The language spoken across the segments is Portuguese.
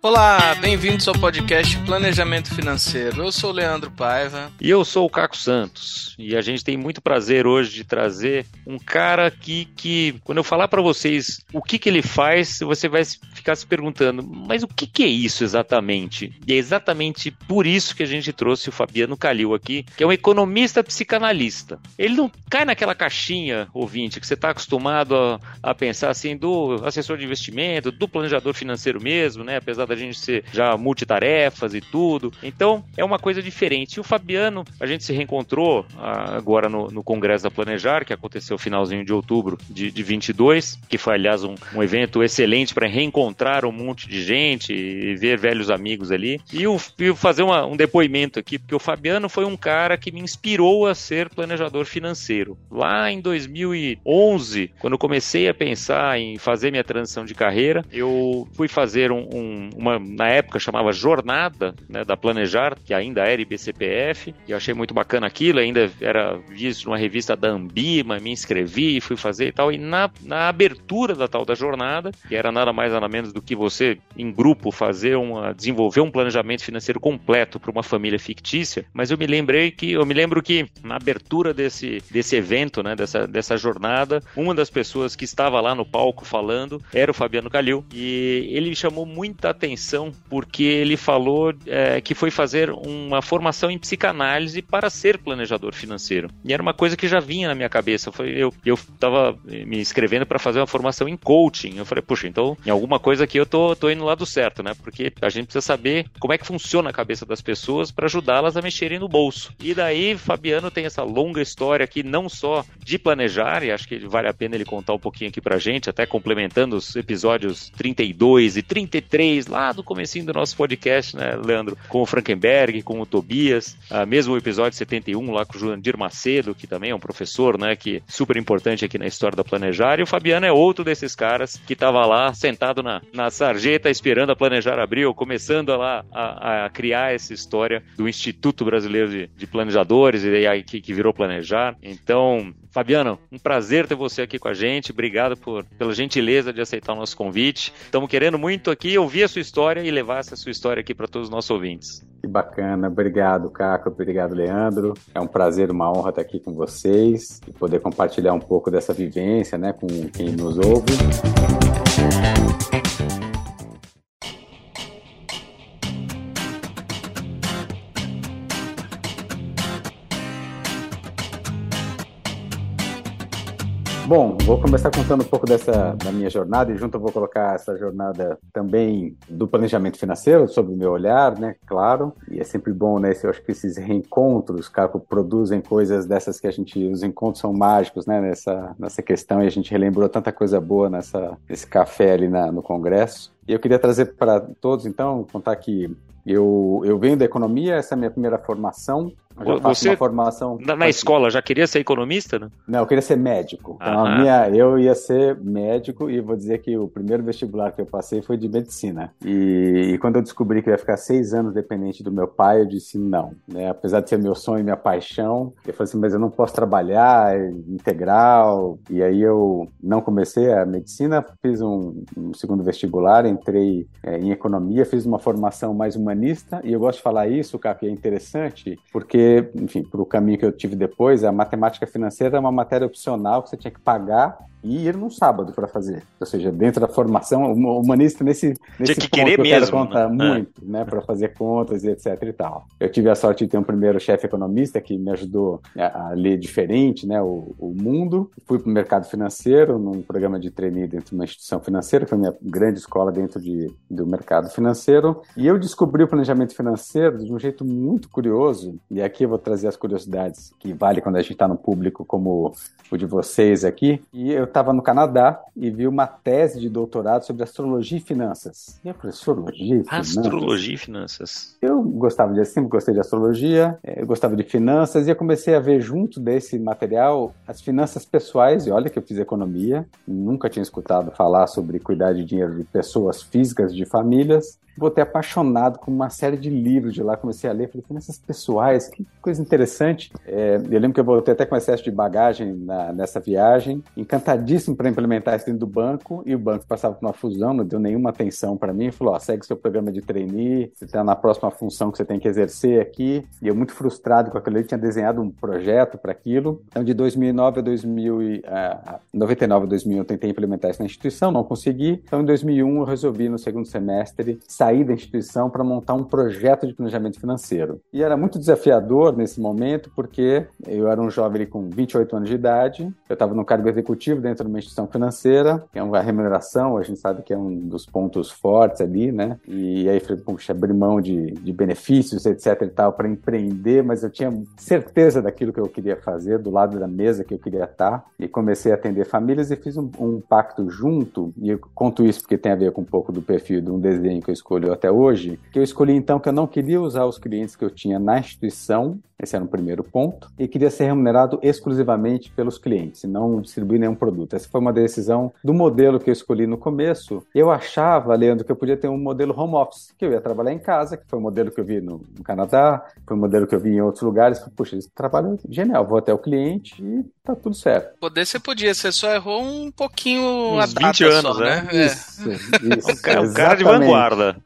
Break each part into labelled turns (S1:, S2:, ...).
S1: Olá, bem-vindos ao podcast Planejamento Financeiro. Eu sou o Leandro Paiva.
S2: E eu sou o Caco Santos. E a gente tem muito prazer hoje de trazer um cara aqui que, quando eu falar para vocês o que, que ele faz, você vai ficar se perguntando, mas o que, que é isso exatamente? E é exatamente por isso que a gente trouxe o Fabiano Calil aqui, que é um economista psicanalista. Ele não cai naquela caixinha, ouvinte, que você está acostumado a, a pensar assim, do assessor de investimento, do planejador financeiro mesmo, né? Apesar da gente ser já multitarefas e tudo. Então, é uma coisa diferente. E o Fabiano, a gente se reencontrou ah, agora no, no Congresso da Planejar, que aconteceu finalzinho de outubro de, de 22, que foi, aliás, um, um evento excelente para reencontrar um monte de gente e ver velhos amigos ali. E eu, eu fazer uma, um depoimento aqui, porque o Fabiano foi um cara que me inspirou a ser planejador financeiro. Lá em 2011, quando eu comecei a pensar em fazer minha transição de carreira, eu fui fazer um, um, uma, na época chamava Jornada né, da Planejar, que ainda era IBCPF, e achei muito bacana aquilo, ainda era visto numa revista da Ambima, me inscrevi, fui fazer e tal, e na, na abertura da tal da jornada, que era nada mais nada menos do que você, em grupo, fazer uma, desenvolver um planejamento financeiro completo para uma família fictícia, mas eu me lembrei que, eu me lembro que na abertura desse, desse evento, né, dessa, dessa jornada, uma das pessoas que estava lá no palco falando era o Fabiano Calil, e ele chamou muita atenção atenção porque ele falou é, que foi fazer uma formação em psicanálise para ser planejador financeiro. E era uma coisa que já vinha na minha cabeça. Eu estava me inscrevendo para fazer uma formação em coaching. Eu falei, puxa, então em alguma coisa aqui eu tô, tô indo lá do certo, né? Porque a gente precisa saber como é que funciona a cabeça das pessoas para ajudá-las a mexerem no bolso. E daí, Fabiano tem essa longa história aqui, não só de planejar, e acho que vale a pena ele contar um pouquinho aqui pra gente, até complementando os episódios 32 e 33 lá lá do comecinho do nosso podcast, né, Leandro? Com o Frankenberg, com o Tobias, ah, mesmo o episódio 71 lá com o Jurandir Macedo, que também é um professor, né, que super importante aqui na história da Planejar, e o Fabiano é outro desses caras que estava lá sentado na, na sarjeta esperando a Planejar abrir, começando a, lá a, a, criar essa história do Instituto Brasileiro de, de Planejadores e aí que, que virou Planejar. Então, Fabiano, um prazer ter você aqui com a gente. Obrigado por, pela gentileza de aceitar o nosso convite. Estamos querendo muito aqui ouvir a sua história e levar essa sua história aqui para todos os nossos ouvintes.
S3: Que bacana. Obrigado, Caco. Obrigado, Leandro. É um prazer, uma honra estar aqui com vocês e poder compartilhar um pouco dessa vivência né, com quem nos ouve. Bom, vou começar contando um pouco dessa da minha jornada e junto eu vou colocar essa jornada também do planejamento financeiro, sobre o meu olhar, né? Claro. E é sempre bom, né? Eu acho que esses reencontros, Caco, produzem coisas dessas que a gente. Os encontros são mágicos, né? Nessa, nessa questão e a gente relembrou tanta coisa boa nessa, nesse café ali na, no Congresso. E eu queria trazer para todos, então, contar que eu, eu venho da economia, essa é a minha primeira formação.
S2: Você, formação. Na, na escola, já queria ser economista, né?
S3: Não, eu queria ser médico. Então, minha, eu ia ser médico e vou dizer que o primeiro vestibular que eu passei foi de medicina. E, e quando eu descobri que eu ia ficar seis anos dependente do meu pai, eu disse não. Né? Apesar de ser meu sonho e minha paixão, eu falei assim, mas eu não posso trabalhar integral. E aí eu não comecei a medicina, fiz um, um segundo vestibular, entrei é, em economia, fiz uma formação mais humanista. E eu gosto de falar isso, Caco, é interessante, porque enfim, para o caminho que eu tive depois, a matemática financeira é uma matéria opcional que você tinha que pagar e ir no sábado para fazer. Ou seja, dentro da formação, o humanista nesse, nesse
S2: Tinha que querer que mesmo,
S3: conta né? muito, é. né, para fazer contas e etc e tal. Eu tive a sorte de ter um primeiro chefe economista que me ajudou a, a ler diferente, né, o, o mundo. Fui para o mercado financeiro, num programa de trainee dentro de uma instituição financeira, que foi a minha grande escola dentro de, do mercado financeiro. E eu descobri o planejamento financeiro de um jeito muito curioso, e aqui eu vou trazer as curiosidades que vale quando a gente está no público como o de vocês aqui. E eu estava no Canadá e vi uma tese de doutorado sobre astrologia e finanças. E eu falei, astrologia e finanças?
S2: Astrologia e finanças.
S3: Eu gostava de, sempre gostei de astrologia, eh, eu gostava de finanças e eu comecei a ver junto desse material as finanças pessoais. E olha que eu fiz economia, nunca tinha escutado falar sobre cuidar de dinheiro de pessoas físicas, de famílias. Voltei apaixonado com uma série de livros de lá, comecei a ler, falei, finanças pessoais, que coisa interessante. É, eu lembro que eu voltei até com excesso de bagagem na, nessa viagem, encantadíssimo para implementar isso dentro do banco, e o banco passava por uma fusão, não deu nenhuma atenção para mim, falou, ó, segue seu programa de trainee, você está na próxima função que você tem que exercer aqui, e eu muito frustrado com aquilo, eu tinha desenhado um projeto para aquilo, então de 2009 a 2000 e, uh, 99 a 2000 eu tentei implementar isso na instituição, não consegui, então em 2001 eu resolvi no segundo semestre sair da instituição para montar um projeto de planejamento financeiro. E era muito desafiador nesse momento, porque eu era um jovem com 28 anos de idade, eu estava no cargo executivo dentro de uma instituição financeira, que é uma remuneração, a gente sabe que é um dos pontos fortes ali, né? E aí falei, puxa, abrir mão de, de benefícios, etc e tal, para empreender, mas eu tinha certeza daquilo que eu queria fazer, do lado da mesa que eu queria estar, e comecei a atender famílias e fiz um, um pacto junto, e eu conto isso porque tem a ver com um pouco do perfil de um desenho que eu escolhi até hoje, que eu escolhi então que eu não queria usar os clientes que eu tinha na instituição, esse era o primeiro ponto, e queria ser remunerado exclusivamente pelos clientes, e não distribuir nenhum produto. Essa foi uma decisão do modelo que eu escolhi no começo. Eu achava, Leandro, que eu podia ter um modelo home office, que eu ia trabalhar em casa, que foi o modelo que eu vi no, no Canadá, foi o modelo que eu vi em outros lugares. Puxa, esse trabalho é genial, vou até o cliente e tá tudo certo.
S1: Poder você podia, você só errou um pouquinho
S2: Uns data 20 anos, só, né? né?
S3: Isso, isso.
S2: o, cara, o cara de vanguarda.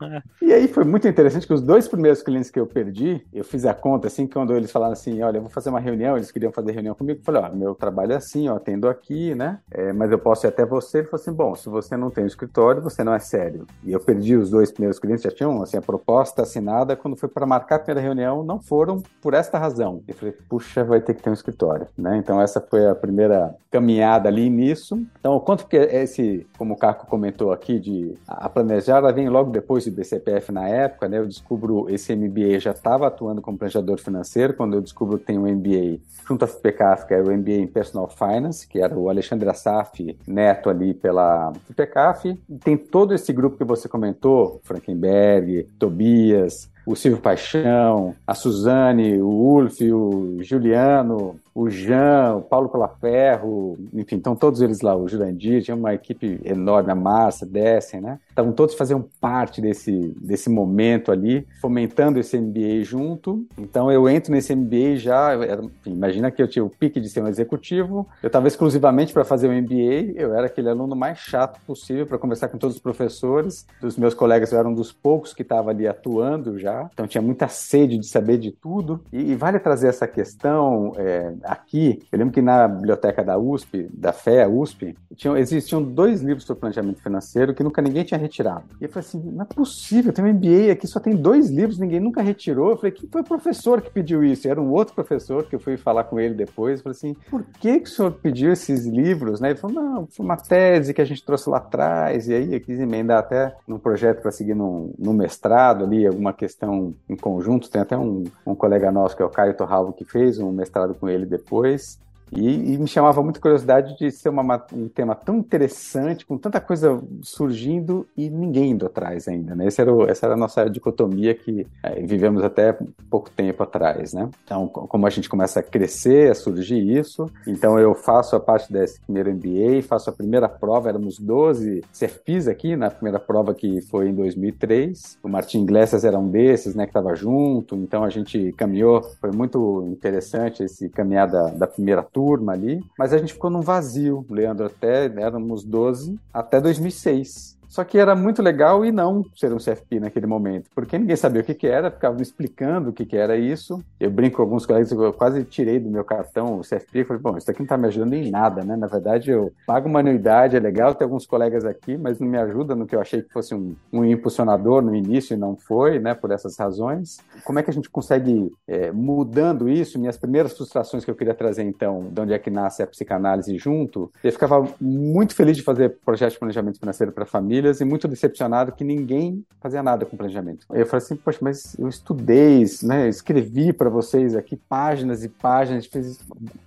S3: E aí foi muito interessante que os dois primeiros clientes que eu perdi, eu fiz a conta assim, quando eles falaram assim, olha, eu vou fazer uma reunião, eles queriam fazer reunião comigo, eu falei, ó, meu trabalho é assim, atendo aqui, né? É, mas eu posso ir até você. Ele falou assim, bom, se você não tem um escritório, você não é sério. E eu perdi os dois primeiros clientes, já tinham assim, a proposta assinada, quando foi para marcar a primeira reunião, não foram por esta razão. Eu falei, puxa, vai ter que ter um escritório, né? Então essa foi a primeira caminhada ali nisso. Então, quanto que esse, como o Caco comentou aqui, de a ela vem logo depois do BCPF na época, né? Eu descubro esse MBA já estava atuando como planejador financeiro, quando eu descubro que tem um MBA junto à FPCAF, que era o MBA em Personal Finance, que era o Alexandre Assaf, neto ali pela FPCAF. Tem todo esse grupo que você comentou, Frankenberg, Tobias, o Silvio Paixão, a Suzane, o Ulf, o Juliano, o Jean, o Paulo Colaferro, enfim, estão todos eles lá, o Jurandir, tinha uma equipe enorme, a Márcia, Dessen, né? Estavam todos fazendo parte desse, desse momento ali, fomentando esse MBA junto. Então eu entro nesse MBA já, era, enfim, imagina que eu tinha o pique de ser um executivo, eu estava exclusivamente para fazer o MBA, eu era aquele aluno mais chato possível para conversar com todos os professores, dos meus colegas eu era um dos poucos que estava ali atuando já, então tinha muita sede de saber de tudo. E, e vale trazer essa questão, é, aqui, eu lembro que na biblioteca da USP, da FEA USP, tinham, existiam dois livros sobre planejamento financeiro que nunca ninguém tinha retirado. E eu falei assim, não é possível, tem um MBA aqui, só tem dois livros, ninguém nunca retirou. Eu falei, que foi o professor que pediu isso? E era um outro professor que eu fui falar com ele depois. Eu falei assim, por que, que o senhor pediu esses livros? Né? Ele falou, não, foi uma tese que a gente trouxe lá atrás, e aí eu quis emendar até num projeto para seguir no mestrado ali, alguma questão em conjunto. Tem até um, um colega nosso, que é o Caio Torralvo, que fez um mestrado com ele depois. E, e, me chamava muito curiosidade de ser uma, um tema tão interessante, com tanta coisa surgindo e ninguém indo atrás ainda, né? Esse era o, essa era a nossa dicotomia que é, vivemos até pouco tempo atrás, né? Então, como a gente começa a crescer, a surgir isso, então eu faço a parte desse primeiro MBA, faço a primeira prova, éramos 12 CFPs aqui, na primeira prova que foi em 2003, o Martin Iglesias era um desses, né, que estava junto, então a gente caminhou, foi muito interessante esse caminhar da, da primeira turma, turma ali, mas a gente ficou num vazio, Leandro, até éramos 12 até 2006. Só que era muito legal e não ser um CFP naquele momento, porque ninguém sabia o que, que era, me explicando o que, que era isso. Eu brinco com alguns colegas, eu quase tirei do meu cartão o CFP falei, bom, isso aqui não está me ajudando em nada, né? Na verdade, eu pago uma anuidade, é legal ter alguns colegas aqui, mas não me ajuda no que eu achei que fosse um, um impulsionador no início e não foi, né? Por essas razões. Como é que a gente consegue, é, mudando isso, minhas primeiras frustrações que eu queria trazer, então, de onde é que nasce a psicanálise junto, eu ficava muito feliz de fazer projeto de planejamento financeiro para a família famílias e muito decepcionado que ninguém fazia nada com planejamento. Eu falei assim, poxa, mas eu estudei, né, escrevi para vocês aqui páginas e páginas, fiz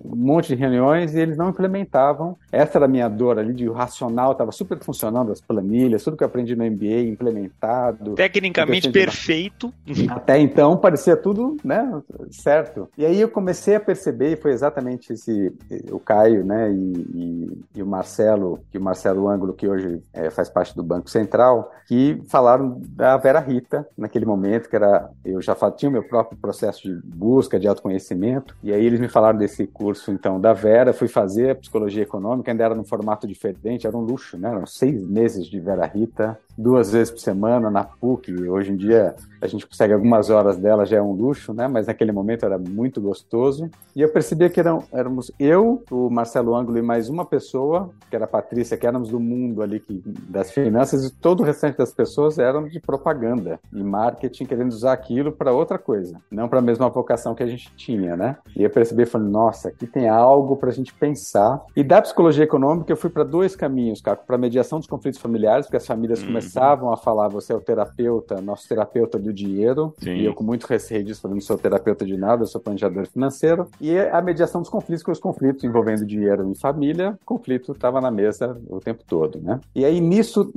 S3: monte de reuniões e eles não implementavam. Essa era a minha dor ali, de o racional estava super funcionando, as planilhas, tudo que eu aprendi no MBA implementado.
S2: Tecnicamente perfeito.
S3: Até então parecia tudo né, certo. E aí eu comecei a perceber, e foi exatamente esse, o Caio né, e, e, e o Marcelo, que o Marcelo Ângulo, que hoje é, faz parte do Banco Central, que falaram da Vera Rita naquele momento, que era eu já tinha o meu próprio processo de busca de autoconhecimento, e aí eles me falaram desse curso então da Vera, fui fazer psicologia econômica, ainda era num formato diferente, era um luxo, né? Eram seis meses de Vera Rita, duas vezes por semana na PUC. Hoje em dia a gente consegue algumas horas dela, já é um luxo, né? Mas naquele momento era muito gostoso. E eu percebia que eram, éramos eu, o Marcelo Ângulo e mais uma pessoa, que era a Patrícia, que éramos do mundo ali que, das finanças, e todo o restante das pessoas eram de propaganda e marketing, querendo usar aquilo para outra coisa, não para a mesma vocação que a gente tinha, né? E eu percebi, falei, nossa, aqui tem algo para a gente pensar. E da psicologia econômica eu fui para dois caminhos, Caco, para mediação dos conflitos familiares, porque as famílias uhum. Começavam a falar, você é o terapeuta, nosso terapeuta do dinheiro, Sim. e eu com muito receio disso, falando, não sou terapeuta de nada, eu sou planejador financeiro, e a mediação dos conflitos, com os conflitos envolvendo dinheiro e família, conflito estava na mesa o tempo todo, né? E aí nisso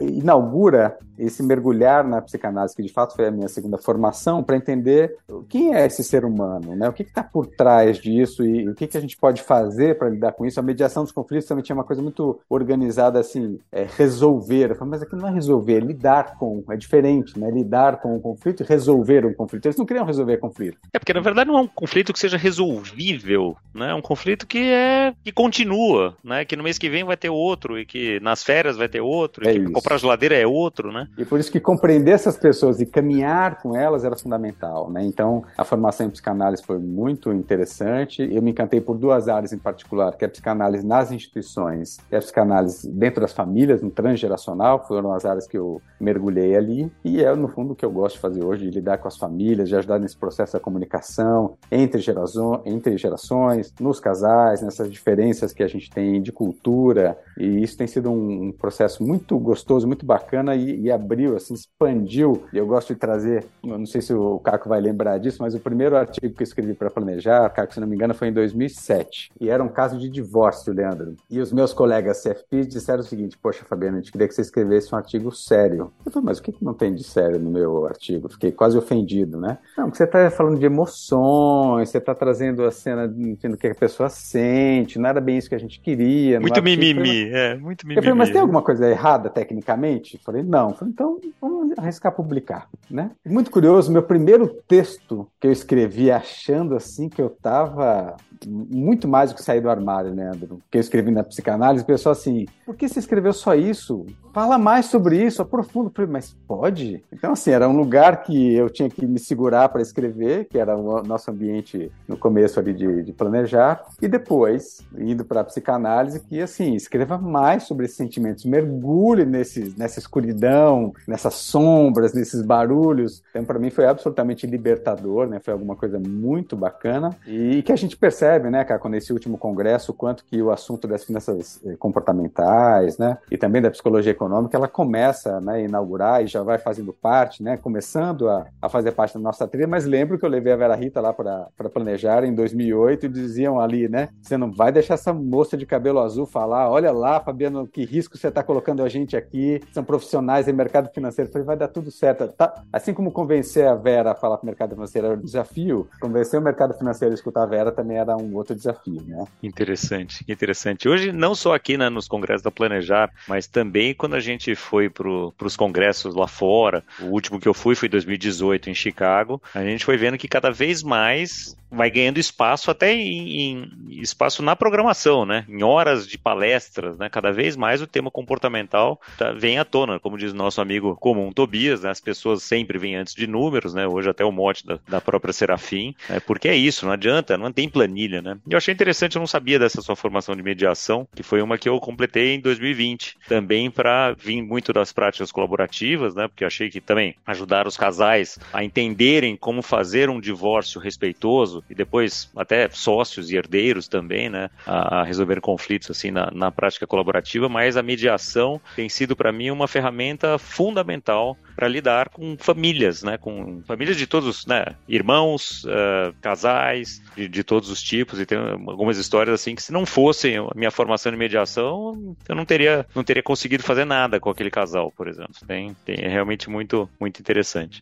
S3: inaugura esse mergulhar na psicanálise, que de fato foi a minha segunda formação, para entender quem é esse ser humano, né? O que está por trás disso e o que, que a gente pode fazer para lidar com isso. A mediação dos conflitos também tinha uma coisa muito organizada, assim, é, resolver. Eu falei, mas aqui não é resolver, lidar com, é diferente, né? Lidar com o conflito e resolver um conflito. Eles não queriam resolver conflito.
S2: É porque na verdade não é um conflito que seja resolvível, né? É um conflito que é que continua, né? Que no mês que vem vai ter outro e que nas férias vai ter outro, é e que comprar geladeira é outro, né?
S3: E por isso que compreender essas pessoas e caminhar com elas era fundamental, né? Então a formação em psicanálise foi muito interessante. Eu me encantei por duas áreas em particular, que é a psicanálise nas instituições e a psicanálise dentro das famílias, no transgeracional, foram as áreas que eu mergulhei ali. E é no fundo o que eu gosto de fazer hoje, de lidar com as famílias, de ajudar nesse processo da comunicação entre gerações, entre gerações, nos casais, nessas diferenças que a gente tem de cultura. E isso tem sido um, processo muito gostoso, muito bacana e, e, abriu, assim, expandiu. E eu gosto de trazer, não sei se o Caco vai lembrar disso, mas o primeiro artigo que eu escrevi para planejar, Caco, se não me engano, foi em 2007. E era um caso de divórcio, Leandro. E os meus colegas CFP disseram o seguinte: Poxa, Fabiano, a gente queria que você escrevesse um artigo sério. Eu falei, mas o que, que não tem de sério no meu artigo? Fiquei quase ofendido, né? Não, porque você está falando de emoções, você está trazendo a cena do que a pessoa sente, não era bem isso que a gente queria.
S2: Muito mimimi, é, muito mimimi.
S3: Eu falei, mas tem alguma coisa errada tecnicamente? Eu falei, não. Eu falei, então vamos arriscar publicar, né? Muito curioso, meu primeiro texto que eu escrevi achando assim que eu estava muito mais do que sair do armário, Leandro, que eu escrevi na psicanálise, o pessoal assim, por que você escreveu só isso? Fala mais sobre isso, aprofunda. Mas pode? Então, assim, era um lugar que eu tinha que me segurar para escrever, que era o nosso ambiente no começo ali de, de planejar, e depois, indo para a psicanálise, que, assim, escreva mais sobre esses sentimentos, mergulhe nesse, nessa escuridão, nessas sombras, nesses barulhos. Então, para mim, foi absolutamente libertador, né? Foi alguma coisa muito bacana e que a gente percebe, né, cara, nesse último congresso, o quanto que o assunto das finanças eh, comportamentais, né, e também da psicologia econômica, ela começa né, a inaugurar e já vai fazendo parte, né, começando a, a fazer parte da nossa trilha, mas lembro que eu levei a Vera Rita lá para planejar em 2008 e diziam ali, né, você não vai deixar essa moça de cabelo azul falar, olha lá, Fabiano, que risco você está colocando a gente aqui, são profissionais em mercado financeiro. Eu falei, vai dar tudo certo. Tá? Assim como convencer a Vera a falar para o mercado financeiro era um desafio, convencer o mercado financeiro a escutar a Vera também era um outro desafio, né?
S2: Interessante, interessante. Hoje, não só aqui né, nos congressos da Planejar, mas também quando a gente foi para os congressos lá fora, o último que eu fui foi em 2018 em Chicago, a gente foi vendo que cada vez mais vai ganhando espaço até em, em, espaço na programação, né? Em horas de palestras, né? Cada vez mais o tema comportamental tá, vem à tona, como diz nosso amigo comum Tobias, né? As pessoas sempre vêm antes de números, né? Hoje até o mote da, da própria Serafim, né? porque é isso, não adianta, não tem planilha, né? E eu achei interessante, eu não sabia dessa sua formação de mediação, que foi uma que eu completei em 2020, também para vir muito das práticas colaborativas, né? Porque achei que também ajudar os casais a entenderem como fazer um divórcio respeitoso e depois até sócios e herdeiros também, né, a, a resolver conflitos assim na, na, prática colaborativa, mas a mediação tem sido para mim uma ferramenta fundamental para lidar com famílias, né? Com famílias de todos, né? Irmãos, uh, casais, de, de, todos os tipos. E tem algumas histórias assim que se não fossem a minha formação em mediação, eu não teria, não teria conseguido fazer nada com aquele casal, por exemplo. Tem, tem é realmente muito, muito interessante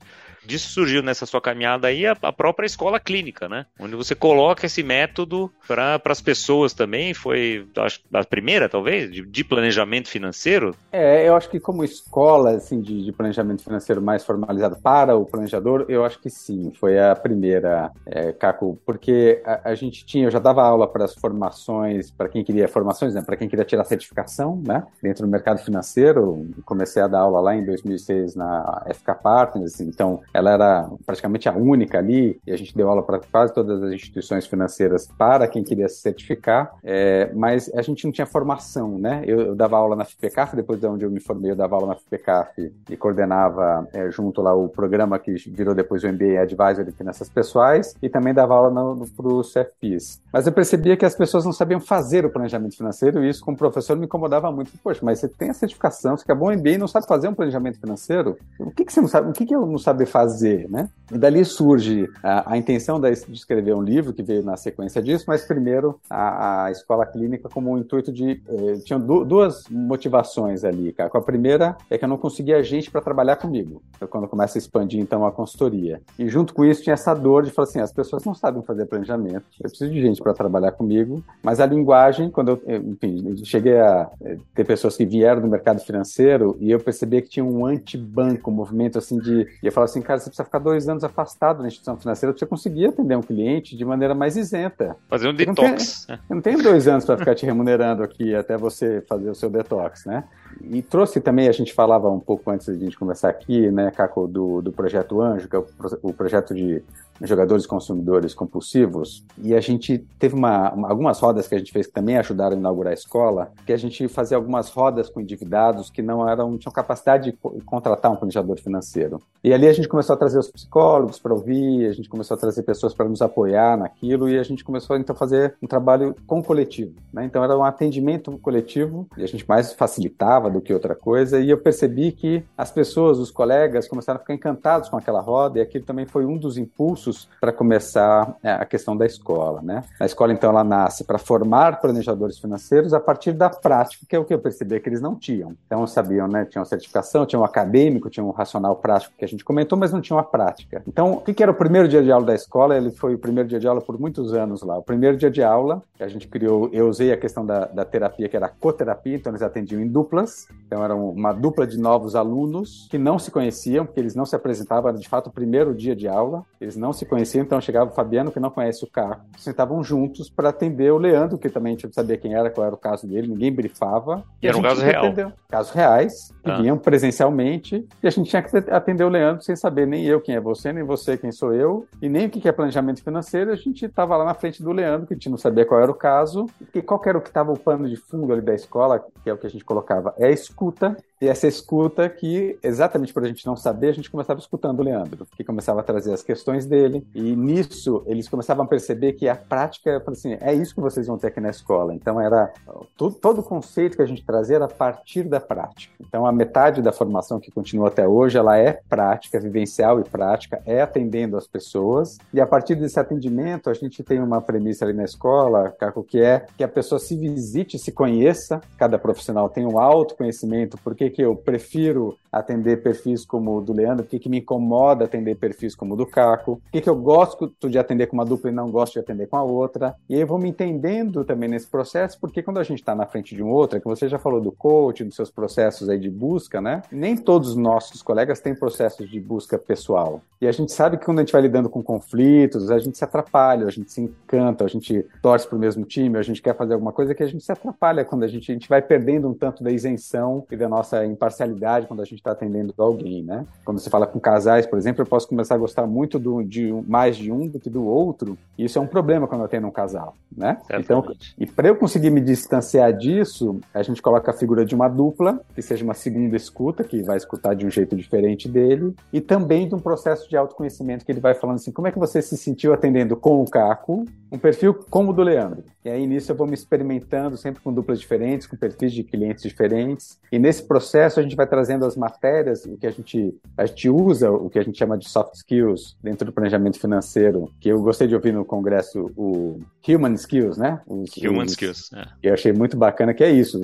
S2: disso surgiu nessa sua caminhada aí a, a própria escola clínica, né? Onde você coloca esse método para as pessoas também. Foi acho, a primeira, talvez, de, de, planejamento financeiro?
S3: É, eu acho que como escola assim, de, de, planejamento financeiro mais formalizado para o planejador, eu acho que sim, foi a primeira, é, Caco, porque a, a, gente tinha, eu já dava aula para as formações, para quem queria formações, né, para quem queria tirar certificação, né, dentro do mercado financeiro. Comecei a dar aula lá em 2006 na FK Partners, então ela era praticamente a única ali, e a gente deu aula para quase todas as instituições financeiras para quem queria se certificar, é, mas a gente não tinha formação, né? Eu, eu, dava aula na FPCAF, depois de onde eu me formei, eu dava aula na FPCAF e coordenava é, junto lá o programa que virou depois o MBA Advisor de Finanças Pessoais, e também dava aula para o CFPs. Mas eu percebia que as pessoas não sabiam fazer o planejamento financeiro, e isso como professor me incomodava muito. Poxa, mas você tem a certificação, você acabou o MBA e não sabe fazer um planejamento financeiro? O que, que você não sabe? O que, que eu não saber fazer? Fazer, né? E dali surge a, a intenção de escrever um livro que veio na sequência disso, mas primeiro a, a escola clínica como um intuito de eh, tinha du duas motivações ali, cara. A primeira é que eu não conseguia gente para trabalhar comigo. Então, quando começa a expandir então a consultoria. E junto com isso tinha essa dor de falar assim, as pessoas não sabem fazer planejamento. Eu preciso de gente para trabalhar comigo, mas a linguagem, quando eu, enfim, eu cheguei a eh, ter pessoas que vieram do mercado financeiro e eu percebi que tinha um anti-banco, um movimento assim de, e eu falava assim, cara, você precisa ficar dois anos afastado da instituição financeira para você conseguir atender um cliente de maneira mais isenta.
S2: Fazer um detox.
S3: Eu não tenho, eu não tenho dois anos para ficar te remunerando aqui até você fazer o seu detox, né? E trouxe também, a gente falava um pouco antes de a gente começar aqui, né, Caco, do, do Projeto Anjo, que é o, o projeto de jogadores consumidores compulsivos, e a gente teve uma, uma, algumas rodas que a gente fez que também ajudaram a inaugurar a escola, que a gente fazia algumas rodas com endividados que não eram, tinham capacidade de contratar um planejador financeiro. E ali a gente começou a trazer os psicólogos para ouvir, a gente começou a trazer pessoas para nos apoiar naquilo, e a gente começou então a fazer um trabalho com coletivo. Né? Então era um atendimento coletivo, e a gente mais facilitava do que outra coisa, e eu percebi que as pessoas, os colegas, começaram a ficar encantados com aquela roda, e aquilo também foi um dos impulsos para começar é, a questão da escola, né? A escola, então, ela nasce para formar planejadores financeiros a partir da prática, que é o que eu percebi que eles não tinham. Então, sabiam, né? Tinham certificação, tinham acadêmico, tinham um racional prático que a gente comentou, mas não tinham a prática. Então, o que era o primeiro dia de aula da escola? Ele foi o primeiro dia de aula por muitos anos lá. O primeiro dia de aula, a gente criou, eu usei a questão da, da terapia, que era a coterapia, então eles atendiam em duplas. Então, era uma dupla de novos alunos que não se conheciam, porque eles não se apresentavam, era de fato o primeiro dia de aula, eles não se se conheciam, então chegava o Fabiano, que não conhece o carro, sentavam juntos para atender o Leandro, que também a gente não sabia quem era, qual era o caso dele, ninguém brifava.
S2: E era um caso real.
S3: Atendeu. Casos reais, que ah. vinham presencialmente, e a gente tinha que atender o Leandro sem saber nem eu quem é você, nem você quem sou eu, e nem o que é planejamento financeiro, a gente estava lá na frente do Leandro, que a gente não sabia qual era o caso, e qual era o que estava o pano de fundo ali da escola, que é o que a gente colocava, é a escuta, e essa escuta que, exatamente por a gente não saber, a gente começava escutando o Leandro, que começava a trazer as questões dele, e nisso eles começavam a perceber que a prática, assim, é isso que vocês vão ter aqui na escola. Então era todo, todo o conceito que a gente trazia era a partir da prática. Então a metade da formação que continua até hoje, ela é prática, vivencial e prática, é atendendo as pessoas, e a partir desse atendimento a gente tem uma premissa ali na escola, Caco, que é que a pessoa se visite, se conheça, cada profissional tem um autoconhecimento, porque que eu prefiro atender perfis como o do Leandro, por que, que me incomoda atender perfis como o do Caco, por que, que eu gosto de atender com uma dupla e não gosto de atender com a outra. E aí eu vou me entendendo também nesse processo, porque quando a gente está na frente de um outro, é que você já falou do coach, dos seus processos aí de busca, né? Nem todos os nossos colegas têm processos de busca pessoal. E a gente sabe que quando a gente vai lidando com conflitos, a gente se atrapalha, a gente se encanta, a gente torce para o mesmo time, a gente quer fazer alguma coisa que a gente se atrapalha quando a gente, a gente vai perdendo um tanto da isenção e da nossa imparcialidade quando a gente está atendendo alguém, né? Quando você fala com casais, por exemplo, eu posso começar a gostar muito do, de mais de um do que do outro, e isso é um problema quando eu atendo um casal, né? Então, e para eu conseguir me distanciar disso, a gente coloca a figura de uma dupla, que seja uma segunda escuta, que vai escutar de um jeito diferente dele, e também de um processo de autoconhecimento que ele vai falando assim, como é que você se sentiu atendendo com o Caco, um perfil como o do Leandro. E aí nisso eu vou me experimentando sempre com duplas diferentes, com perfis de clientes diferentes. E nesse processo processo a gente vai trazendo as matérias, o que a gente, a gente usa, o que a gente chama de soft skills dentro do planejamento financeiro, que eu gostei de ouvir no congresso o Human Skills, né?
S2: Os, human os, Skills, é.
S3: Eu achei muito bacana que é isso,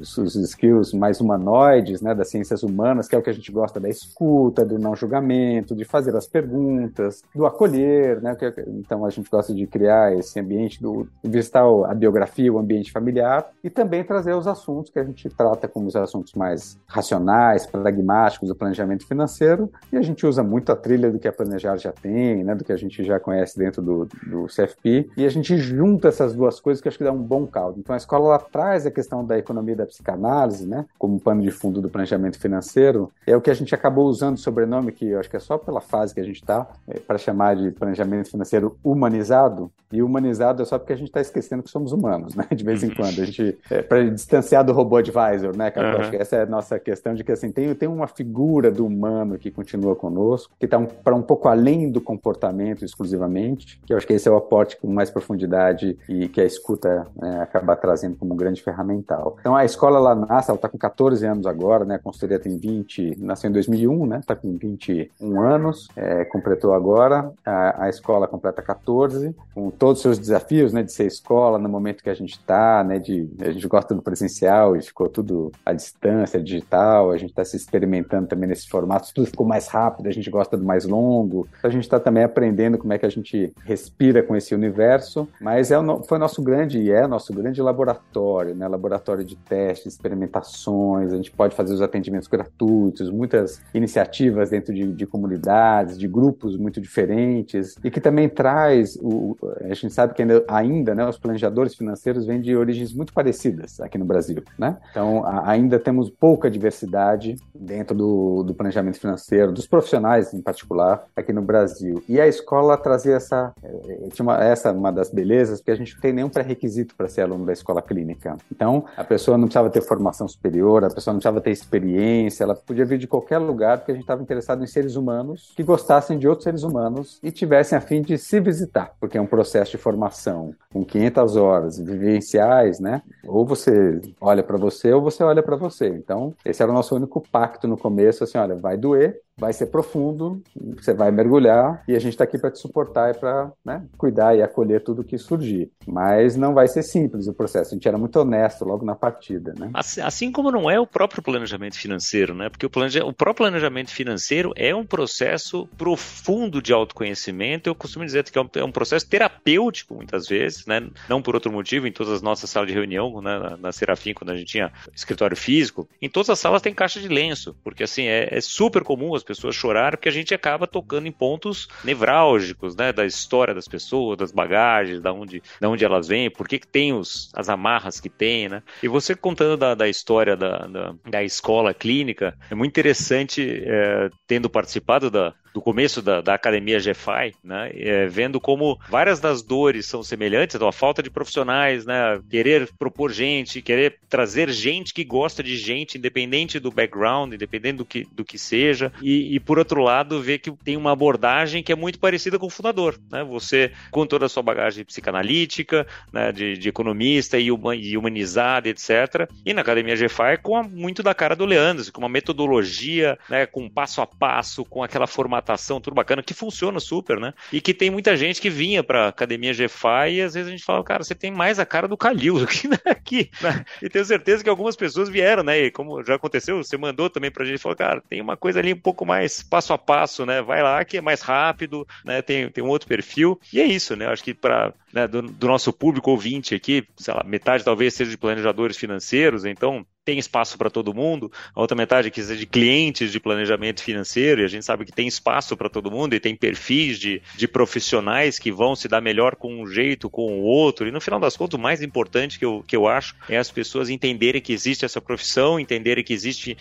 S3: os, os, skills mais humanoides, né, das ciências humanas, que é o que a gente gosta da escuta, do não julgamento, de fazer as perguntas, do acolher, né? Então a gente gosta de criar esse ambiente do visitar a biografia, o ambiente familiar e também trazer os assuntos que a gente trata como os assuntos mais racionais, pragmáticos do planejamento financeiro e a gente usa muito a trilha do que a Planejar já tem, né, do que a gente já conhece dentro do, do CFP e a gente junta essas duas coisas que acho que dá um bom caldo. Então a escola ela traz a questão da economia da psicanálise, né, como pano de fundo do planejamento financeiro, é o que a gente acabou usando o sobrenome que eu acho que é só pela fase que a gente está é, para chamar de planejamento financeiro humanizado e humanizado é só porque a gente está esquecendo que somos humanos, né, de vez em quando a gente é, para distanciar do robô advisor, né, cara? Uhum. acho que essa é a nossa questão de que assim tem, tem uma figura do humano que continua conosco, que está um, para um pouco além do comportamento exclusivamente, que eu acho que esse é o aporte com mais profundidade e que a escuta né, acaba trazendo como um grande ferramental. Então a escola ela nasce, ela está com 14 anos agora, né? A consultoria tem 20, nasceu em 2001, né? Está com 21 anos, é, completou agora. A, a, escola completa 14, com todos os seus desafios, né? De ser escola no momento que a gente está, né? De a gente gosta do presencial e ficou tudo à distância, digital. A gente está se experimentando também nesse formato. Tudo ficou mais rápido. A gente gosta do mais longo. A gente está também aprendendo como é que a gente respira com esse universo. Mas é o, foi nosso grande e é nosso grande laboratório, né? Laboratório de testes, experimentações. A gente pode fazer os atendimentos gratuitos, muitas iniciativas dentro de, de comunidades, de grupos muito diferentes e que também traz o, a gente sabe que ainda, ainda né, os planejadores financeiros vêm de origens muito parecidas aqui no Brasil, né? Então a, ainda temos pouca diversidade dentro do, do planejamento financeiro, dos profissionais em particular aqui no Brasil. E a escola trazia essa, eh, uma, essa uma das belezas, porque a gente não tem nenhum pré-requisito para ser aluno da escola clínica. Então a pessoa não precisava ter formação superior, a pessoa não precisava ter experiência, ela podia vir de qualquer lugar, porque a gente estava interessado em seres humanos que gostassem de outros seres humanos e tivessem a fim de se visitar, porque é um processo de formação com 500 horas vivenciais, né? Ou você olha para você ou você olha para você. Então, esse era o nosso único pacto no começo, assim, olha, vai doer, vai ser profundo, você vai mergulhar e a gente está aqui para te suportar e para né, cuidar e acolher tudo que surgir. Mas não vai ser simples o processo. A gente era muito honesto logo na partida, né?
S2: Assim, assim como não é o próprio planejamento financeiro, né? Porque o, planeja... o próprio planejamento financeiro é um processo profundo de autoconhecimento. Eu costumo dizer que é um, é um processo terapêutico muitas vezes, né? Não por outro motivo. Em todas as nossas salas de reunião, né? na, na Serafim, quando a gente tinha escritório físico, em todas as salas tem caixa de lenço, porque assim é, é super comum as pessoas chorarem, porque a gente acaba tocando em pontos nevrálgicos, né, da história das pessoas, das bagagens, da onde, da onde elas vêm, por que, que tem os, as amarras que tem, né? E você contando da, da história da, da, da escola clínica, é muito interessante, é, tendo participado da, do começo da, da academia GFI, né, é, vendo como várias das dores são semelhantes, então a falta de profissionais, né, querer propor gente, querer trazer gente que gosta de gente, independente do background, independente do que, do que seja, e, e por outro lado, ver que tem uma abordagem que é muito parecida com o fundador, né, você com toda a sua bagagem psicanalítica, né, de, de economista e, e humanizada, etc., e na academia GFI com a, muito da cara do Leandro, com uma metodologia, né, com passo a passo, com aquela formação formatação, tudo bacana, que funciona super, né? E que tem muita gente que vinha pra academia GFI e às vezes a gente fala, cara, você tem mais a cara do Calil aqui, né? aqui né? E tenho certeza que algumas pessoas vieram, né? E como já aconteceu, você mandou também pra gente, falou, cara, tem uma coisa ali um pouco mais passo a passo, né? Vai lá que é mais rápido, né? Tem, tem um outro perfil. E é isso, né? Acho que para né, do, do nosso público ouvinte aqui, sei lá, metade talvez seja de planejadores financeiros, então tem espaço para todo mundo, a outra metade que seja de clientes de planejamento financeiro, e a gente sabe que tem espaço para todo mundo e tem perfis de, de profissionais que vão se dar melhor com um jeito, com o outro, e no final das contas, o mais importante que eu, que eu acho é as pessoas entenderem que existe essa profissão, entenderem que existe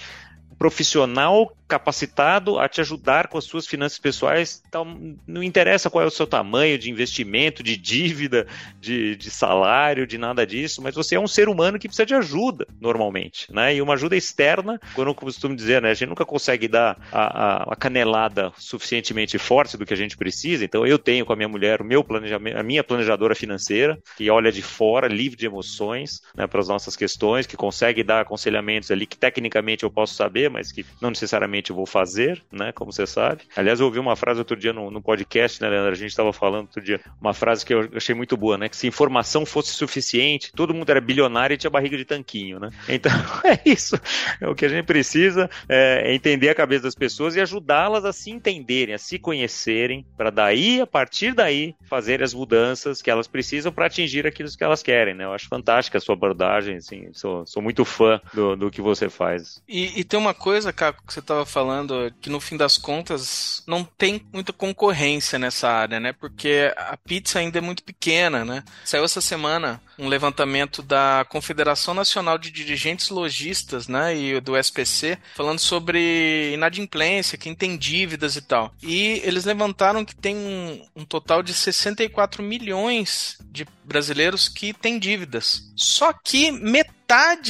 S2: profissional capacitado a te ajudar com as suas finanças pessoais. Então, não interessa qual é o seu tamanho de investimento, de dívida, de, de salário, de nada disso, mas você é um ser humano que precisa de ajuda, normalmente. Né? E uma ajuda externa, quando eu costumo dizer, né, a gente nunca consegue dar a, a, a canelada suficientemente forte do que a gente precisa. Então, eu tenho com a minha mulher o meu planejamento, a minha planejadora financeira, que olha de fora, livre de emoções né, para as nossas questões, que consegue dar aconselhamentos ali que tecnicamente eu posso saber, mas que não necessariamente eu vou fazer, né? Como você sabe. Aliás, eu ouvi uma frase outro dia no, no podcast, né, Leandro? A gente estava falando outro dia, uma frase que eu achei muito boa, né? Que se informação fosse suficiente, todo mundo era bilionário e tinha barriga de tanquinho, né? Então, é isso. É o que a gente precisa é entender a cabeça das pessoas e ajudá-las a se entenderem, a se conhecerem, para daí, a partir daí, fazer as mudanças que elas precisam para atingir aquilo que elas querem, né? Eu acho fantástica a sua abordagem, assim, sou, sou muito fã do, do que você faz.
S1: E, e tem uma coisa, Caco, que você estava falando, que no fim das contas não tem muita concorrência nessa área, né? Porque a pizza ainda é muito pequena, né? Saiu essa semana um levantamento da Confederação Nacional de Dirigentes Logistas, né, e do SPC, falando sobre inadimplência, quem tem dívidas e tal. E eles levantaram que tem um, um total de 64 milhões de brasileiros que têm dívidas. Só que metade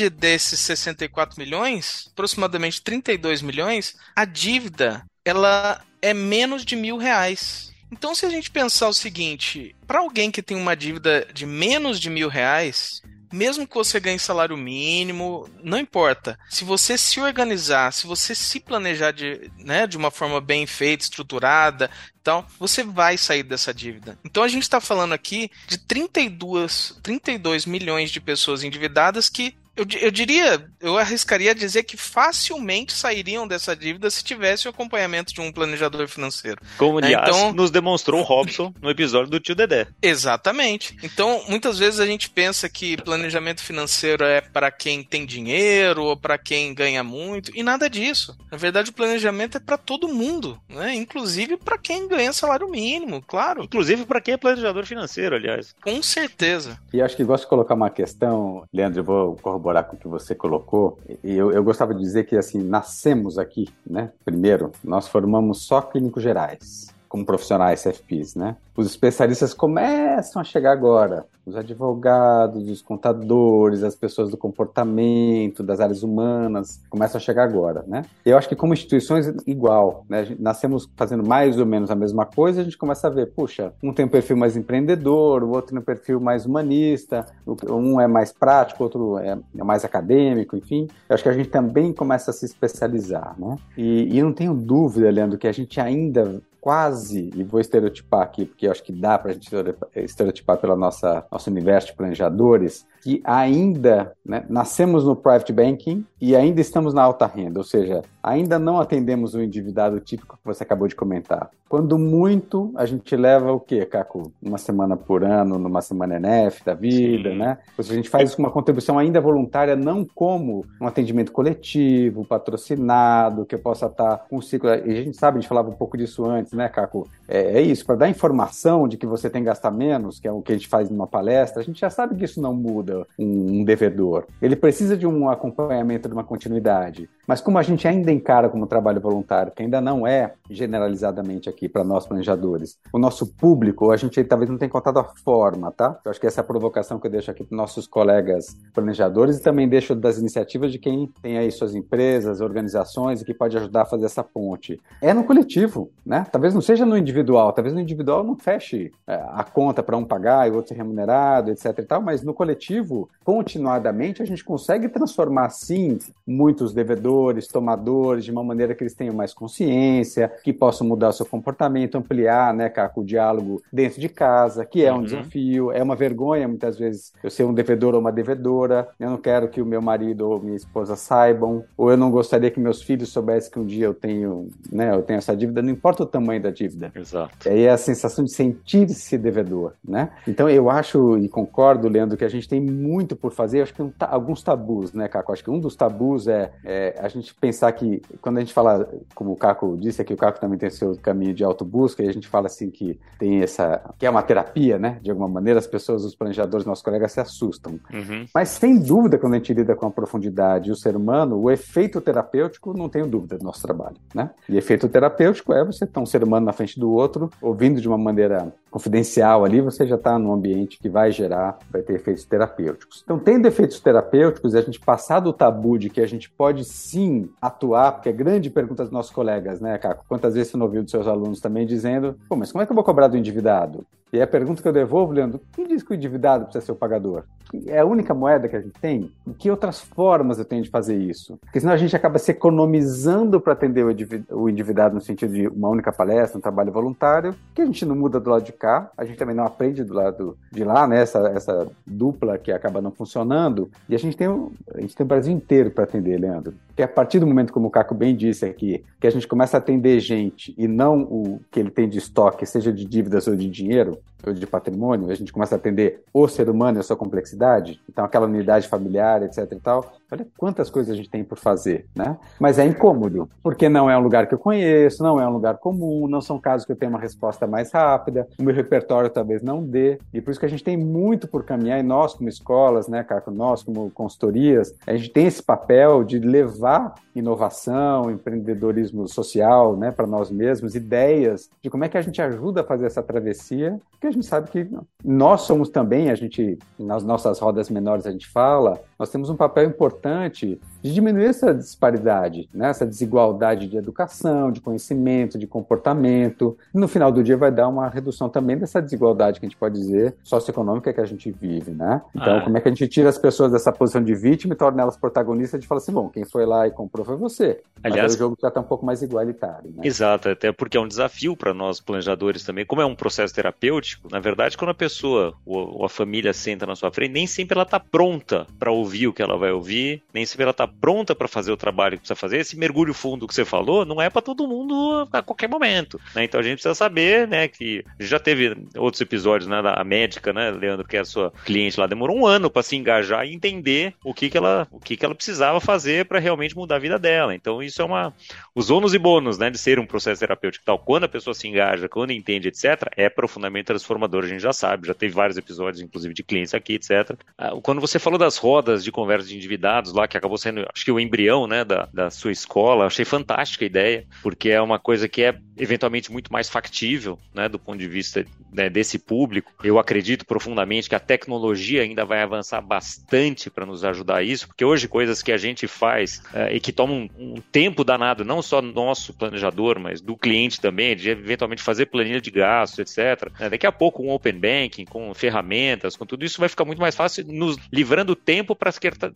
S1: desses 64 milhões, aproximadamente 32 milhões, a dívida ela é menos de mil reais. Então, se a gente pensar o seguinte, para alguém que tem uma dívida de menos de mil reais, mesmo que você ganhe salário mínimo, não importa. Se você se organizar, se você se planejar de, né, de uma forma bem feita, estruturada, então você vai sair dessa dívida. Então a gente está falando aqui de 32, 32 milhões de pessoas endividadas que eu, eu diria, eu arriscaria dizer que facilmente sairiam dessa dívida se tivesse o acompanhamento de um planejador financeiro.
S2: Como, né? aliás, então, nos demonstrou o Robson no episódio do tio Dedé.
S1: Exatamente. Então, muitas vezes a gente pensa que planejamento financeiro é para quem tem dinheiro ou para quem ganha muito, e nada disso. Na verdade, o planejamento é para todo mundo, né? inclusive para quem ganha salário mínimo, claro.
S2: Inclusive para quem é planejador financeiro, aliás.
S1: Com certeza.
S3: E acho que gosto de colocar uma questão, Leandro, eu vou corroborar com o que você colocou, eu, eu gostava de dizer que, assim, nascemos aqui, né? Primeiro, nós formamos só clínicos gerais como profissionais CFPs, né? Os especialistas começam a chegar agora, os advogados, os contadores, as pessoas do comportamento, das áreas humanas, começam a chegar agora, né? Eu acho que como instituições, igual, né? Nascemos fazendo mais ou menos a mesma coisa, a gente começa a ver, puxa, um tem um perfil mais empreendedor, o outro tem um perfil mais humanista, um é mais prático, outro é, é mais acadêmico, enfim. Eu acho que a gente também começa a se especializar, né? E, e eu não tenho dúvida, Leandro, que a gente ainda quase, e vou estereotipar aqui, porque eu acho que dá para a gente estereotipar pela nossa nosso universo de planejadores, que ainda né, nascemos no private banking e ainda estamos na alta renda, ou seja, ainda não atendemos o endividado típico que você acabou de comentar. Quando muito, a gente leva o quê, Caco? Uma semana por ano, numa semana NF da vida, Sim. né? Ou seja, a gente faz uma contribuição ainda voluntária, não como um atendimento coletivo, patrocinado, que eu possa estar com um ciclo. E a gente sabe, a gente falava um pouco disso antes, né, Caco? É, é isso, para dar informação de que você tem que gastar menos, que é o que a gente faz numa palestra, a gente já sabe que isso não muda um, um devedor. Ele precisa de um acompanhamento, de uma continuidade. Mas como a gente ainda encara como trabalho voluntário, que ainda não é generalizadamente aqui para nós planejadores, o nosso público, a gente talvez não tenha contado a forma, tá? Eu acho que essa é a provocação que eu deixo aqui para nossos colegas planejadores e também deixo das iniciativas de quem tem aí suas empresas, organizações e que pode ajudar a fazer essa ponte. É no coletivo, né? Talvez não seja no individual, talvez no individual não feche é, a conta para um pagar e o outro ser remunerado, etc e tal, mas no coletivo, continuadamente, a gente consegue transformar, sim, muitos devedores, tomadores, de uma maneira que eles tenham mais consciência, que possam mudar o seu comportamento, ampliar, né, Caco, o diálogo dentro de casa, que é um uhum. desafio, é uma vergonha, muitas vezes, eu ser um devedor ou uma devedora, eu não quero que o meu marido ou minha esposa saibam, ou eu não gostaria que meus filhos soubessem que um dia eu tenho, né, eu tenho essa dívida, não importa o tamanho da dívida.
S2: Exato.
S3: Aí é a sensação de sentir-se devedor, né? Então eu acho e concordo, Leandro, que a gente tem muito por fazer, acho que um, alguns tabus, né, Caco? Acho que um dos tabus é, é, a gente pensar que, quando a gente fala, como o Caco disse aqui, o Caco também tem seu caminho de autobusca, e a gente fala assim que tem essa, que é uma terapia, né? De alguma maneira, as pessoas, os planejadores, nossos colegas se assustam. Uhum. Mas, sem dúvida, quando a gente lida com a profundidade e o ser humano, o efeito terapêutico, não tenho dúvida do nosso trabalho, né? E efeito terapêutico é você ter um ser humano na frente do outro, ouvindo de uma maneira confidencial ali, você já está num ambiente que vai gerar, vai ter efeitos terapêuticos. Então, tendo efeitos terapêuticos, a gente passar do tabu de que a gente pode sim atuar, porque é grande pergunta dos nossos colegas, né, Caco? Quantas vezes você não ouviu dos seus alunos também dizendo, pô, mas como é que eu vou cobrar do endividado? E a pergunta que eu devolvo, Leandro, quem diz que o endividado precisa ser o pagador? É a única moeda que a gente tem? Em que outras formas eu tenho de fazer isso? Porque senão a gente acaba se economizando para atender o endividado no sentido de uma única palestra, um trabalho voluntário, que a gente não muda do lado de cá, a gente também não aprende do lado de lá, né? Essa, essa dupla que acaba não funcionando. E a gente tem a gente tem o Brasil inteiro para atender, Leandro. Que a partir do momento, como o Caco bem disse aqui, que a gente começa a atender gente e não o que ele tem de estoque, seja de dívidas ou de dinheiro, ou de patrimônio, a gente começa a atender o ser humano e a sua complexidade, então aquela unidade familiar, etc e tal, olha quantas coisas a gente tem por fazer, né? Mas é incômodo, porque não é um lugar que eu conheço, não é um lugar comum, não são casos que eu tenho uma resposta mais rápida, o meu repertório talvez não dê, e por isso que a gente tem muito por caminhar, e nós como escolas, né, Caco, nós como consultorias, a gente tem esse papel de levar inovação, empreendedorismo social, né, para nós mesmos, ideias de como é que a gente ajuda a fazer essa travessia, porque a gente sabe que nós somos também, a gente, nas nossas rodas menores a gente fala, nós temos um papel importante de diminuir essa disparidade, né? essa desigualdade de educação, de conhecimento, de comportamento. No final do dia vai dar uma redução também dessa desigualdade que a gente pode dizer socioeconômica que a gente vive, né? Então, ah. como é que a gente tira as pessoas dessa posição de vítima e torna elas protagonistas de falar assim, bom, quem foi lá e comprou foi você. Aliás, o jogo já está um pouco mais igualitário. Né?
S2: Exato, até porque é um desafio para nós planejadores também, como é um processo terapêutico, na verdade, quando a pessoa ou a família senta na sua frente, nem sempre ela está pronta para ouvir o que ela vai ouvir, nem sempre ela está pronta para fazer o trabalho que precisa fazer. Esse mergulho fundo que você falou não é para todo mundo a qualquer momento. Né? Então a gente precisa saber, né, que já teve outros episódios, né, da médica, né, Leandro, que é a sua cliente lá, demorou um ano para se engajar e entender o que, que ela, o que, que ela precisava fazer para realmente mudar a vida dela. Então isso é uma os ônus e bônus, né, de ser um processo terapêutico. Tal quando a pessoa se engaja, quando entende, etc, é profundamente. A gente já sabe, já teve vários episódios, inclusive de clientes aqui, etc. Ah, quando você falou das rodas de conversa de endividados lá, que acabou sendo, acho que o embrião, né, da, da sua escola, achei fantástica a ideia, porque é uma coisa que é eventualmente muito mais factível, né, do ponto de vista né, desse público. Eu acredito profundamente que a tecnologia ainda vai avançar bastante para nos ajudar a isso, porque hoje coisas que a gente faz é, e que tomam um, um, tempo danado, não só nosso planejador, mas do cliente também, de eventualmente fazer planilha de gastos, etc. Né, daqui a pouco um open banking, com ferramentas, com tudo isso vai ficar muito mais fácil, nos livrando tempo para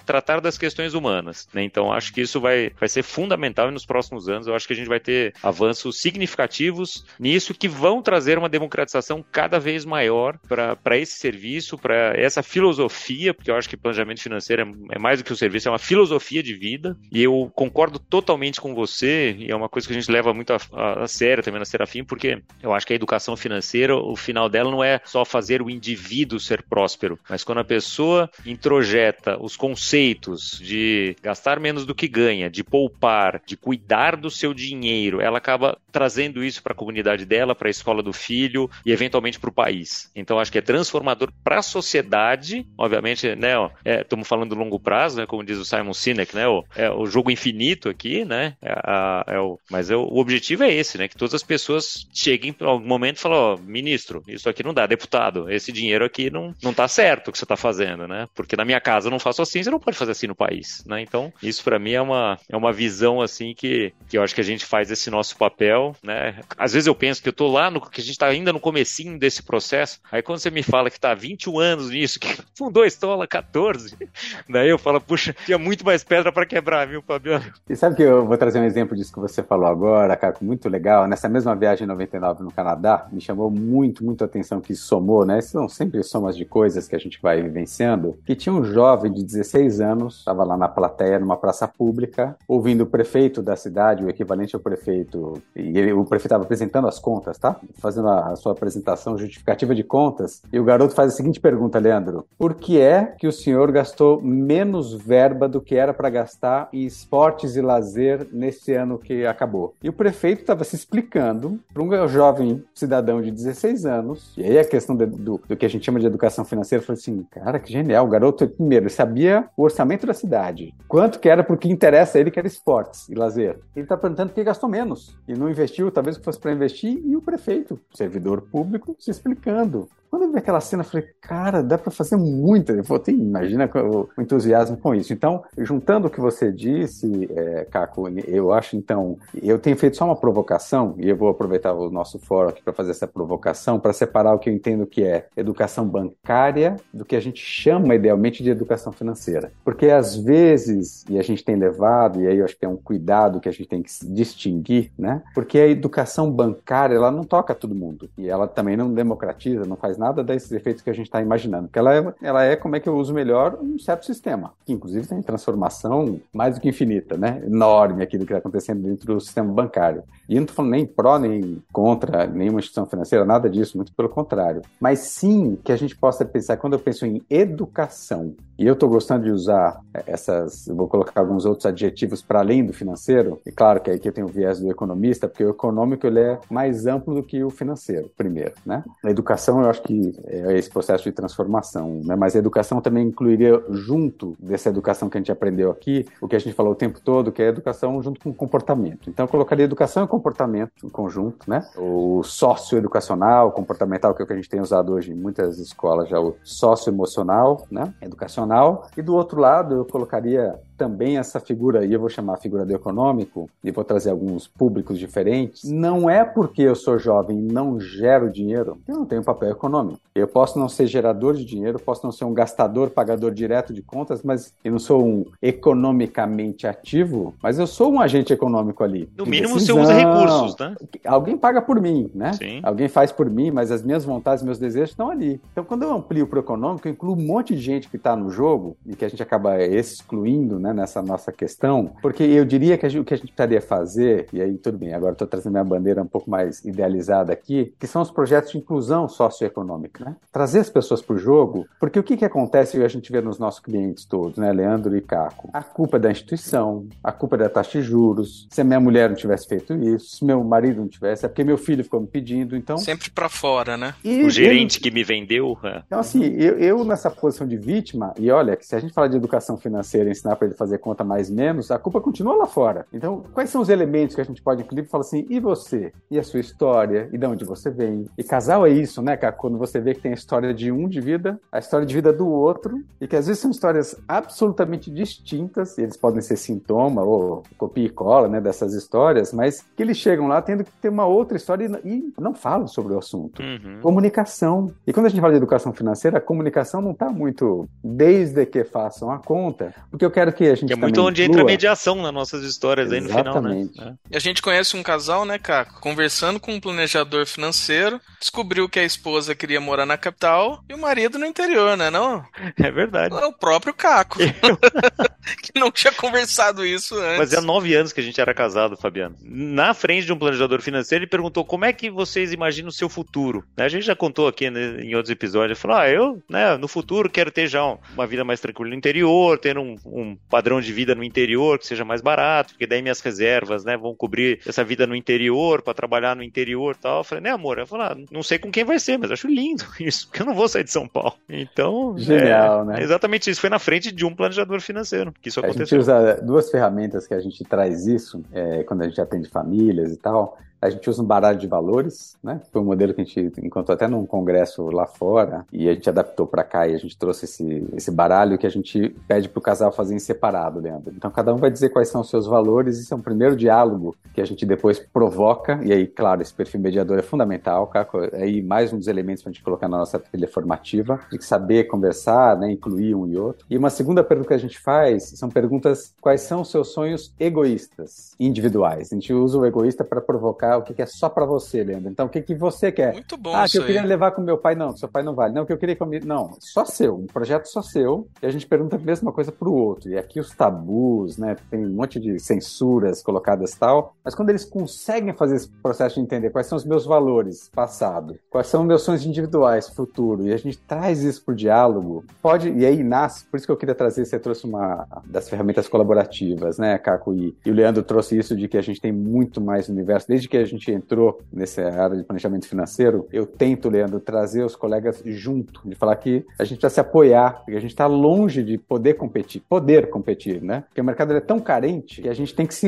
S2: tratar das questões humanas. Né? Então acho que isso vai, vai ser fundamental e nos próximos anos eu acho que a gente vai ter avanços significativos nisso que vão trazer uma democratização cada vez maior para esse serviço, para essa filosofia, porque eu acho que planejamento financeiro é, é, mais do que um serviço, é uma filosofia de vida. E eu concordo totalmente com você, e é uma coisa que a gente leva muito a, a, a sério também na Serafim, porque eu acho que a educação financeira, o final dela não é só fazer o indivíduo ser próspero, mas quando a pessoa introjeta os conceitos de gastar menos do que ganha, de poupar, de cuidar do seu dinheiro, ela acaba trazendo isso para a comunidade dela, para a escola do filho e eventualmente para o país. Então acho que é transformador para a sociedade, obviamente, né? Estamos é, falando do longo prazo, né? Como diz o Simon Sinek, né? O, é o jogo infinito aqui, né? É, a, é o, mas é o, objetivo é esse, né? Que todas as pessoas cheguem a algum momento e falem, ó, ministro, isso aqui não dá, deputado, esse dinheiro aqui não, não tá certo o que você está fazendo, né? Porque na minha casa eu não faço assim, você não pode fazer assim no país, né? Então isso para mim é uma, é uma visão assim que, que eu acho que a gente faz esse nosso papel, né? Às vezes eu penso que eu tô lá, no, que a gente tá ainda no comecinho desse processo, aí quando você me fala que tá 21 anos nisso, que fundou a Estola 14, daí eu falo, puxa, tinha muito mais pedra para quebrar, viu, Fabiano?
S3: E sabe que eu vou trazer um exemplo disso que você falou agora, cara, muito legal. Nessa mesma viagem em 99 no Canadá, me chamou muito, muito atenção que somou, né? São sempre somas de coisas que a gente vai vivenciando. Que tinha um jovem de 16 anos, estava lá na plateia, numa praça pública, ouvindo o prefeito da cidade, o equivalente ao prefeito, e ele, o prefeito estava apresentando as contas, tá? Fazendo a, a sua apresentação justificativa de contas. E o garoto faz a seguinte pergunta, Leandro: Por que é que o senhor gastou menos verba do que era para gastar em esportes e lazer nesse ano que acabou? E o prefeito estava se explicando para um jovem cidadão de 16 anos, e aí a questão do, do, do que a gente chama de educação financeira, foi assim, cara, que genial, o garoto, primeiro, sabia o orçamento da cidade, quanto que era porque interessa a ele, que era esportes e lazer. Ele está perguntando por que gastou menos, e não investiu, talvez que fosse para investir, e o prefeito, servidor público, se explicando. Quando eu vi aquela cena, eu falei, cara, dá para fazer muito. Eu falei, imagina o, entusiasmo com isso. Então, juntando o que você disse, é, Caco, eu acho, então, eu tenho feito só uma provocação, e eu vou aproveitar o nosso fórum aqui para fazer essa provocação, para separar o que eu entendo que é educação bancária do que a gente chama idealmente de educação financeira. Porque às vezes, e a gente tem levado, e aí eu acho que é um cuidado que a gente tem que distinguir, né? Porque a educação bancária, ela não toca todo mundo. E ela também não democratiza, não faz nada desses efeitos que a gente está imaginando. Porque ela é, ela é como é que eu uso melhor um certo sistema, que inclusive tem transformação mais do que infinita, né? Enorme aqui do que está acontecendo dentro do sistema bancário. E eu não estou falando nem pró, nem contra nenhuma instituição financeira, nada disso, muito pelo contrário. Mas sim que a gente possa pensar, quando eu penso em educação, e eu estou gostando de usar essas, vou colocar alguns outros adjetivos para além do financeiro, e claro que aqui tem o viés do economista, porque o econômico ele é mais amplo do que o financeiro, primeiro, né? A educação eu acho que é esse processo de transformação, né? Mas a educação também incluiria junto dessa educação que a gente aprendeu aqui, o que a gente falou o tempo todo, que é a educação junto com o comportamento. Então eu colocaria educação e comportamento em conjunto, né? O socioeducacional, comportamental, que é o que a gente tem usado hoje em muitas escolas já, o socioemocional, né? Educacional. E do outro lado, eu colocaria também essa figura, e eu vou chamar a figura do econômico, e vou trazer alguns públicos diferentes, não é porque eu sou jovem e não gero dinheiro que eu não tenho papel econômico. Eu posso não ser gerador de dinheiro, posso não ser um gastador, pagador direto de contas, mas eu não sou um economicamente ativo, mas eu sou um agente econômico ali.
S2: No mínimo você usa recursos, né?
S3: Alguém paga por mim, né? Sim. Alguém faz por mim, mas as minhas vontades, meus desejos estão ali. Então, quando eu amplio para o econômico, eu incluo um monte de gente que está no jogo e que a gente acaba excluindo, né? Né, nessa nossa questão, porque eu diria que a gente, o que a gente precisaria fazer, e aí tudo bem, agora estou trazendo minha bandeira um pouco mais idealizada aqui, que são os projetos de inclusão socioeconômica, né? Trazer as pessoas para o jogo, porque o que, que acontece e a gente vê nos nossos clientes todos, né, Leandro e Caco? A culpa é da instituição, a culpa é da taxa de juros, se a minha mulher não tivesse feito isso, se meu marido não tivesse, é porque meu filho ficou me pedindo, então...
S1: Sempre para fora, né?
S2: E o gerente que me vendeu...
S3: É. Então, assim, eu, eu nessa posição de vítima, e olha, que se a gente falar de educação financeira, ensinar para ele fazer conta mais menos, a culpa continua lá fora. Então, quais são os elementos que a gente pode incluir e falar assim, e você? E a sua história? E de onde você vem? E casal é isso, né, cara? Quando você vê que tem a história de um de vida, a história de vida do outro, e que às vezes são histórias absolutamente distintas, e eles podem ser sintoma ou copia e cola, né, dessas histórias, mas que eles chegam lá tendo que ter uma outra história e não falam sobre o assunto. Uhum. Comunicação. E quando a gente fala de educação financeira, a comunicação não está muito desde que façam a conta, porque eu quero que a gente
S2: que é muito onde entra a mediação nas nossas histórias aí no final, né?
S1: A gente conhece um casal, né, Caco? Conversando com um planejador financeiro, descobriu que a esposa queria morar na capital e o marido no interior, né, não?
S2: É verdade.
S1: É o próprio Caco. que não tinha conversado isso antes.
S2: Fazia nove anos que a gente era casado, Fabiano. Na frente de um planejador financeiro, ele perguntou como é que vocês imaginam o seu futuro. Né, a gente já contou aqui né, em outros episódios. Ele falou, ah, eu, né, no futuro quero ter já uma vida mais tranquila no interior, ter um, um padrão de vida no interior que seja mais barato, porque daí minhas reservas, né, vão cobrir essa vida no interior, para trabalhar no interior e tal. Eu falei, né, amor? Eu falei, ah, não sei com quem vai ser, mas acho lindo isso, porque eu não vou sair de São Paulo. Então,
S3: Genial,
S2: é,
S3: né?
S2: Exatamente isso. Foi na frente de um planejador financeiro que isso aconteceu.
S3: A gente usa duas ferramentas que a gente traz isso, é, quando a gente atende famílias e tal. A gente usa um baralho de valores, né? Foi um modelo que a gente encontrou até num congresso lá fora e a gente adaptou para cá e a gente trouxe esse, esse baralho que a gente pede para o casal fazer em separado, Leandro. Então cada um vai dizer quais são os seus valores. Isso é um primeiro diálogo que a gente depois provoca e aí, claro, esse perfil mediador é fundamental. Caco, aí mais um dos elementos para a gente colocar na nossa trilha formativa, de saber conversar, né? Incluir um e outro. E uma segunda pergunta que a gente faz são perguntas: quais são os seus sonhos egoístas, individuais? A gente usa o egoísta para provocar o que, que é só para você, Leandro. Então, o que, que você quer?
S1: Muito bom
S3: Ah, que eu
S1: aí.
S3: queria levar com meu pai. Não, seu pai não vale. Não, que eu queria comigo. Não, só seu. Um projeto só seu. E a gente pergunta a mesma coisa pro outro. E aqui os tabus, né? Tem um monte de censuras colocadas e tal. Mas quando eles conseguem fazer esse processo de entender quais são os meus valores, passado, quais são meus sonhos individuais, futuro, e a gente traz isso pro diálogo, pode. E aí nasce, por isso que eu queria trazer, você trouxe uma das ferramentas colaborativas, né, Caco? E, e o Leandro trouxe isso de que a gente tem muito mais universo. Desde que a gente entrou nessa área de planejamento financeiro, eu tento, Leandro, trazer os colegas junto, de falar que a gente precisa se apoiar, porque a gente está longe de poder competir, poder competir, né? Porque o mercado é tão carente que a gente tem que se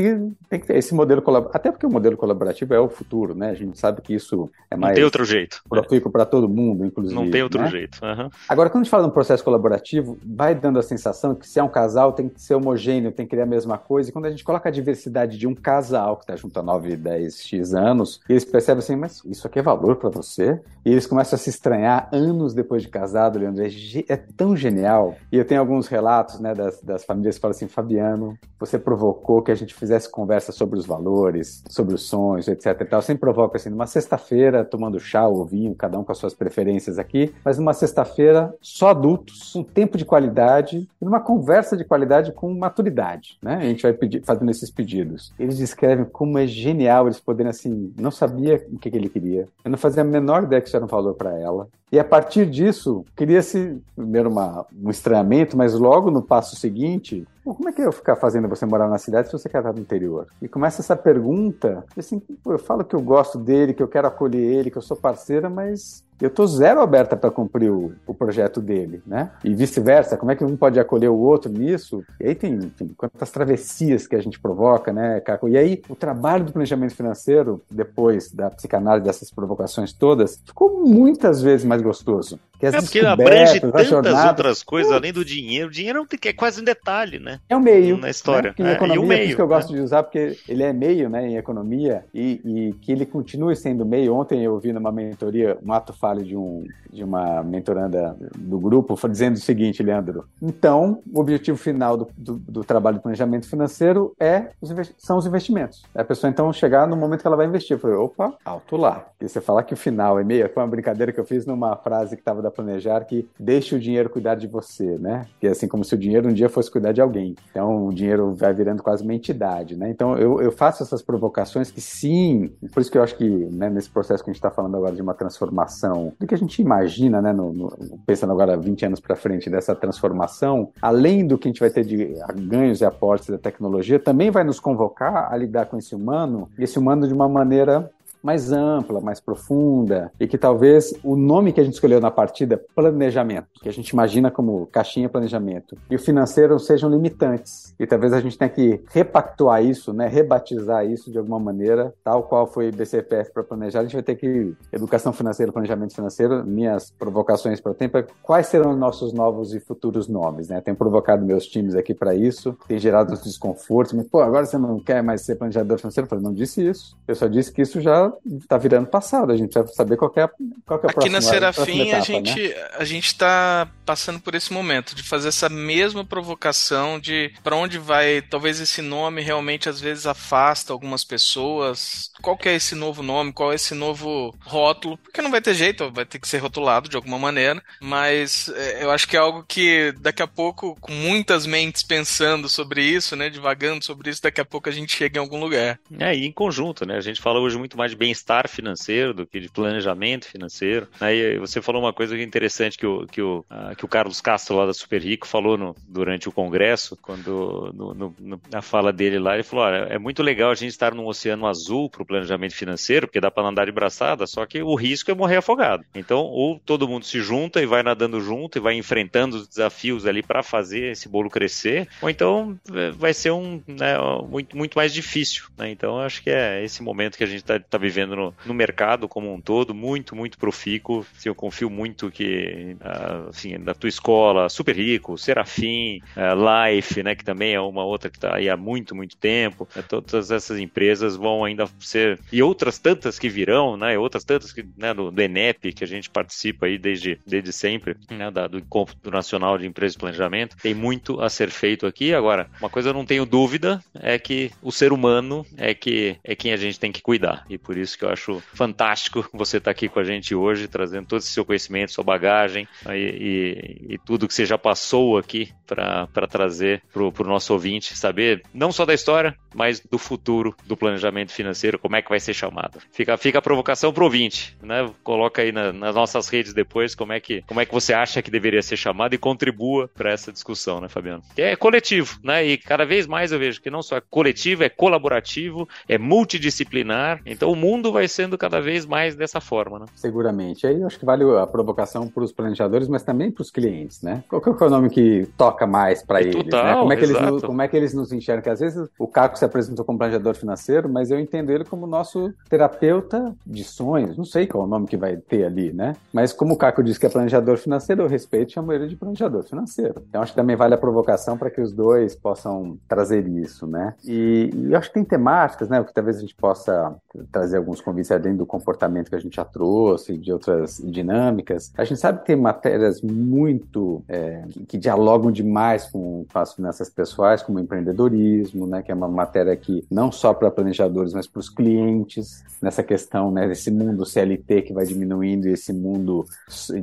S3: tem que ter esse modelo colaborativo, até porque o modelo colaborativo é o futuro, né? A gente sabe que isso é mais
S2: Não tem outro jeito.
S3: profícuo para todo mundo, inclusive.
S2: Não tem outro
S3: né?
S2: jeito. Uhum.
S3: Agora, quando a gente fala de um processo colaborativo, vai dando a sensação que se é um casal, tem que ser homogêneo, tem que querer a mesma coisa. E quando a gente coloca a diversidade de um casal que está junto há 9, 10, Anos, eles percebem assim, mas isso aqui é valor para você? E eles começam a se estranhar anos depois de casado, Leandro. É, é tão genial. E eu tenho alguns relatos né, das, das famílias que falam assim, Fabiano, você provocou que a gente fizesse conversa sobre os valores, sobre os sonhos, etc. E tal. Eu sempre provoco assim, numa sexta-feira, tomando chá ou vinho, cada um com as suas preferências aqui, mas numa sexta-feira, só adultos, um tempo de qualidade, e numa conversa de qualidade com maturidade, né? A gente vai pedir, fazendo esses pedidos. Eles descrevem como é genial eles poderem, assim, não sabia o que, que ele queria, eu não fazia a menor ideia que isso era um valor para ela, e a partir disso, cria-se primeiro uma, um estranhamento, mas logo no passo seguinte, "Pô, como é que eu ficar fazendo você morar na cidade se você quer estar no interior? E começa essa pergunta, assim, "Pô, eu falo que eu gosto dele, que eu quero acolher ele, que eu sou parceira, mas eu tô zero aberta para cumprir o, o projeto dele, né? E vice-versa, como é que um pode acolher o outro nisso? E aí tem, enfim, quantas travessias que a gente provoca, né, Caco? E aí o trabalho do planejamento financeiro, depois da psicanálise dessas provocações todas, ficou muitas vezes mais gostoso. Que
S2: É porque abrange tantas
S3: jornadas,
S2: outras coisas além do dinheiro. O dinheiro é quase um detalhe, né?
S3: É o meio.
S2: na história.
S3: Né? Em
S2: É, e o
S3: economia,
S2: meio,
S3: isso que eu
S2: né?
S3: gosto de usar, porque ele é meio né, em economia e, e que ele continue sendo meio. Ontem eu vi numa mentoria um ato falho de, um, de uma mentoranda do grupo dizendo o seguinte, Leandro. Então, o objetivo final do, do, do trabalho de planejamento financeiro é os são os investimentos. A pessoa então chegar no momento que ela vai investir. Eu falei, opa, alto lá. E você falar que o final é meio. Foi uma brincadeira que eu fiz numa frase que estava da Planejar que deixe o dinheiro cuidar de você, né? Que é assim como se o dinheiro um dia fosse cuidar de alguém. Então o dinheiro vai virando quase uma entidade, né? Então eu, eu faço essas provocações que sim, por isso que eu acho que né, nesse processo que a gente está falando agora de uma transformação, do que a gente imagina, né? No, no, pensando agora 20 anos para frente dessa transformação, além do que a gente vai ter de ganhos e aportes da tecnologia, também vai nos convocar a lidar com esse humano, esse humano de uma maneira mais ampla, mais profunda, e que talvez o nome que a gente escolheu na partida, é planejamento, que a gente imagina como caixinha planejamento, e o financeiro sejam limitantes. E talvez a gente tenha que repactuar isso, né, rebatizar isso de alguma maneira, tal qual foi BCPF para planejar, a gente vai ter que educação financeira, planejamento financeiro, minhas provocações para o tempo é quais serão os nossos novos e futuros nomes, né? Tenho provocado meus times aqui para isso, tem gerado desconfortos, mas pô, agora você não quer mais ser planejador financeiro? Eu falei, não disse isso. Eu só disse que isso já está virando passado. A gente precisa saber qual é, a, qual é a
S1: Aqui
S3: próxima
S1: na Serafim
S3: próxima etapa,
S1: a gente
S3: né?
S1: a gente está passando por esse momento de fazer essa mesma provocação de para onde vai, talvez esse nome realmente às vezes afasta algumas pessoas. Qual que é esse novo nome? Qual é esse novo rótulo? Porque não vai ter jeito, vai ter que ser rotulado de alguma maneira, mas é, eu acho que é algo que daqui a pouco com muitas mentes pensando sobre isso, né, divagando sobre isso, daqui a pouco a gente chega em algum lugar.
S2: É, e em conjunto, né? A gente fala hoje muito mais de bem-estar financeiro do que de planejamento financeiro. Aí você falou uma coisa é interessante que o, que o, ah, que o Carlos Castro lá da Super Rico falou no, durante o congresso, quando no, no, na fala dele lá, ele falou: olha, é muito legal a gente estar num oceano azul para o planejamento financeiro, porque dá para andar de braçada, só que o risco é morrer afogado. Então, ou todo mundo se junta e vai nadando junto e vai enfrentando os desafios ali para fazer esse bolo crescer, ou então é, vai ser um né, muito, muito mais difícil. Né? Então, acho que é esse momento que a gente está tá vivendo no, no, mercado como um todo, muito, muito profícuo. Assim, eu confio muito que, uh, assim, da tua escola, Super Rico, Serafim, uh, Life, né, que também é uma outra que está aí há muito, muito tempo. Né, todas essas empresas vão ainda ser e outras tantas que virão, né, outras tantas que né, do, do ENEP que a gente participa aí desde, desde sempre, né, da, do Encontro Nacional de Empresas de Planejamento. Tem muito a ser feito aqui. Agora, uma coisa eu não tenho dúvida é que o ser humano é que é quem a gente tem que cuidar e por isso que eu acho fantástico você estar tá aqui com a gente hoje, trazendo todo esse seu conhecimento, sua bagagem e, e, e tudo que você já passou aqui para trazer para o nosso ouvinte saber não só da história, mas do futuro do planejamento financeiro, como é que vai ser chamado. Fica, fica a provocação para o ouvinte, né? Coloca aí na, nas nossas redes depois como é, que, como é que você acha que deveria ser chamado e contribua para essa discussão, né, Fabiano? É coletivo, né? E cada vez mais eu vejo que não só é coletivo, é colaborativo, é multidisciplinar. Então o mundo vai sendo cada vez mais dessa forma, né?
S3: Seguramente. Aí eu acho que vale a provocação para os planejadores, mas também para os clientes, né? Qual que é o nome que toca mais para eles? Total, né? como, é que eles nos, como é que eles nos enxergam? Que às vezes o Caco se apresentou como planejador financeiro, mas eu entendo ele como nosso terapeuta de sonhos. Não sei qual é o nome que vai ter ali, né? Mas como o Caco disse que é planejador financeiro, eu respeito e chamo ele de planejador financeiro. Então acho que também vale a provocação para que os dois possam trazer isso, né? E, e, eu acho que tem temáticas, né? O que talvez a gente possa trazer alguns convites além do comportamento que a gente já trouxe, de outras dinâmicas. A gente sabe que tem matérias muito é, que, que, dialogam demais com, com as finanças pessoais, como empreendedorismo, né? Que é uma matéria que não só para planejadores, mas para os clientes nessa questão, né? Desse mundo CLT que vai diminuindo e esse mundo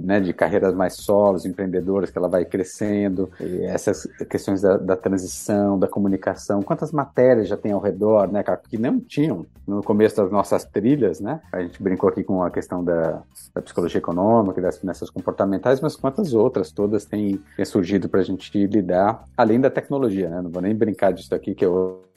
S3: né, de carreiras mais solos, empreendedoras que ela vai crescendo, essas questões da, da transição, da comunicação, quantas matérias já tem ao redor, né, que não tinham no começo das nossas trilhas, né? A gente brincou aqui com a questão da, da psicologia econômica, das finanças comportamentais, mas quantas outras todas têm, têm surgido para a gente lidar, além da tecnologia, né? Não vou nem brincar disso aqui, que é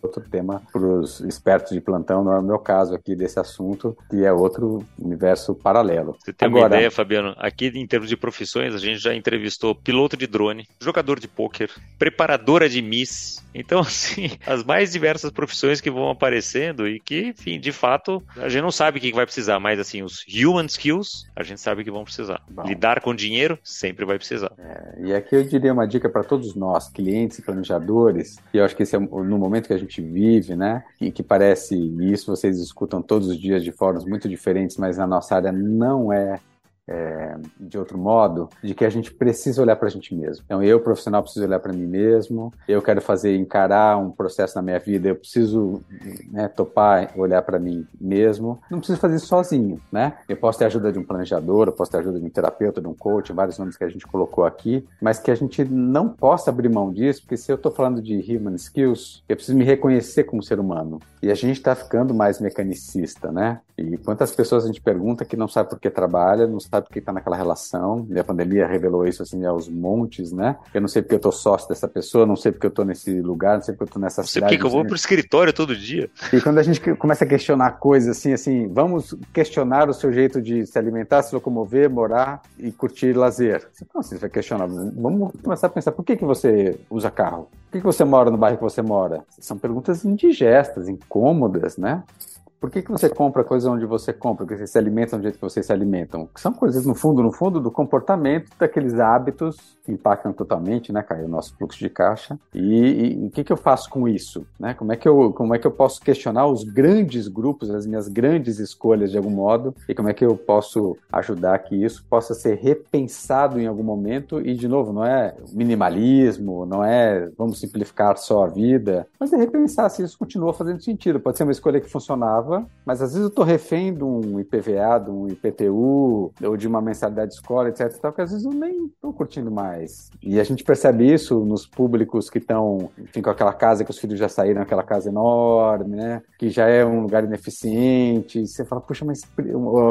S3: outro tema para os espertos de plantão, não é o meu caso aqui desse assunto, que é outro universo paralelo.
S2: Você tem Agora, uma ideia, Fabiano? Aqui, em termos de profissões, a gente já entrevistou piloto de drone, jogador de pôquer, preparadora de Miss. Então, assim, as mais diversas profissões que vão aparecendo e que, enfim, de fato, a gente não sabe o que vai precisar, mas, assim, os human skills, a gente sabe que vão precisar. Bom. Lidar com dinheiro, sempre vai precisar.
S3: É, e aqui eu diria uma dica para todos nós, clientes e planejadores, e eu acho que esse é no momento que a gente gente vive, né? E que parece, isso vocês escutam todos os dias de formas muito diferentes, mas na nossa área não é é, de outro modo, de que a gente precisa olhar para a gente mesmo. Então, eu, profissional, preciso olhar para mim mesmo, eu quero fazer, encarar um processo na minha vida, eu preciso né, topar, olhar para mim mesmo. Não preciso fazer isso sozinho, né? Eu posso ter ajuda de um planejador, eu posso ter ajuda de um terapeuta, de um coach, vários nomes que a gente colocou aqui, mas que a gente não possa abrir mão disso, porque se eu estou falando de human skills, eu preciso me reconhecer como ser humano. E a gente está ficando mais mecanicista, né? E quantas pessoas a gente pergunta que não sabe por que trabalha, não sabe por que está naquela relação, e a pandemia revelou isso assim aos montes, né? Eu não sei porque eu tô sócio dessa pessoa, não sei porque eu tô nesse lugar, não sei porque eu tô nessa não cidade. Sei
S2: porque eu vou pro escritório todo dia.
S3: E quando a gente começa a questionar coisas assim, assim, vamos questionar o seu jeito de se alimentar, se locomover, morar e curtir lazer. Não, você vai questionar, vamos começar a pensar, por que, que você usa carro? Por que, que você mora no bairro que você mora? São perguntas indigestas, incômodas, né? Por que, que você compra coisas onde você compra, que você se alimenta do jeito que vocês se alimentam? São coisas, no fundo, no fundo, do comportamento daqueles hábitos que impactam totalmente, né, Caio, o nosso fluxo de caixa. E, e o que, que eu faço com isso? Né? Como, é que eu, como é que eu posso questionar os grandes grupos, as minhas grandes escolhas de algum modo? E como é que eu posso ajudar que isso possa ser repensado em algum momento? E, de novo, não é minimalismo, não é vamos simplificar só a vida, mas é repensar se isso continua fazendo sentido. Pode ser uma escolha que funcionava mas às vezes eu estou refém de um IPVA, de um IPTU, ou de uma mensalidade de escola, etc. Tal, que às vezes eu nem estou curtindo mais. E a gente percebe isso nos públicos que estão, enfim, com aquela casa que os filhos já saíram, aquela casa enorme, né? Que já é um lugar ineficiente. Você fala, puxa, mas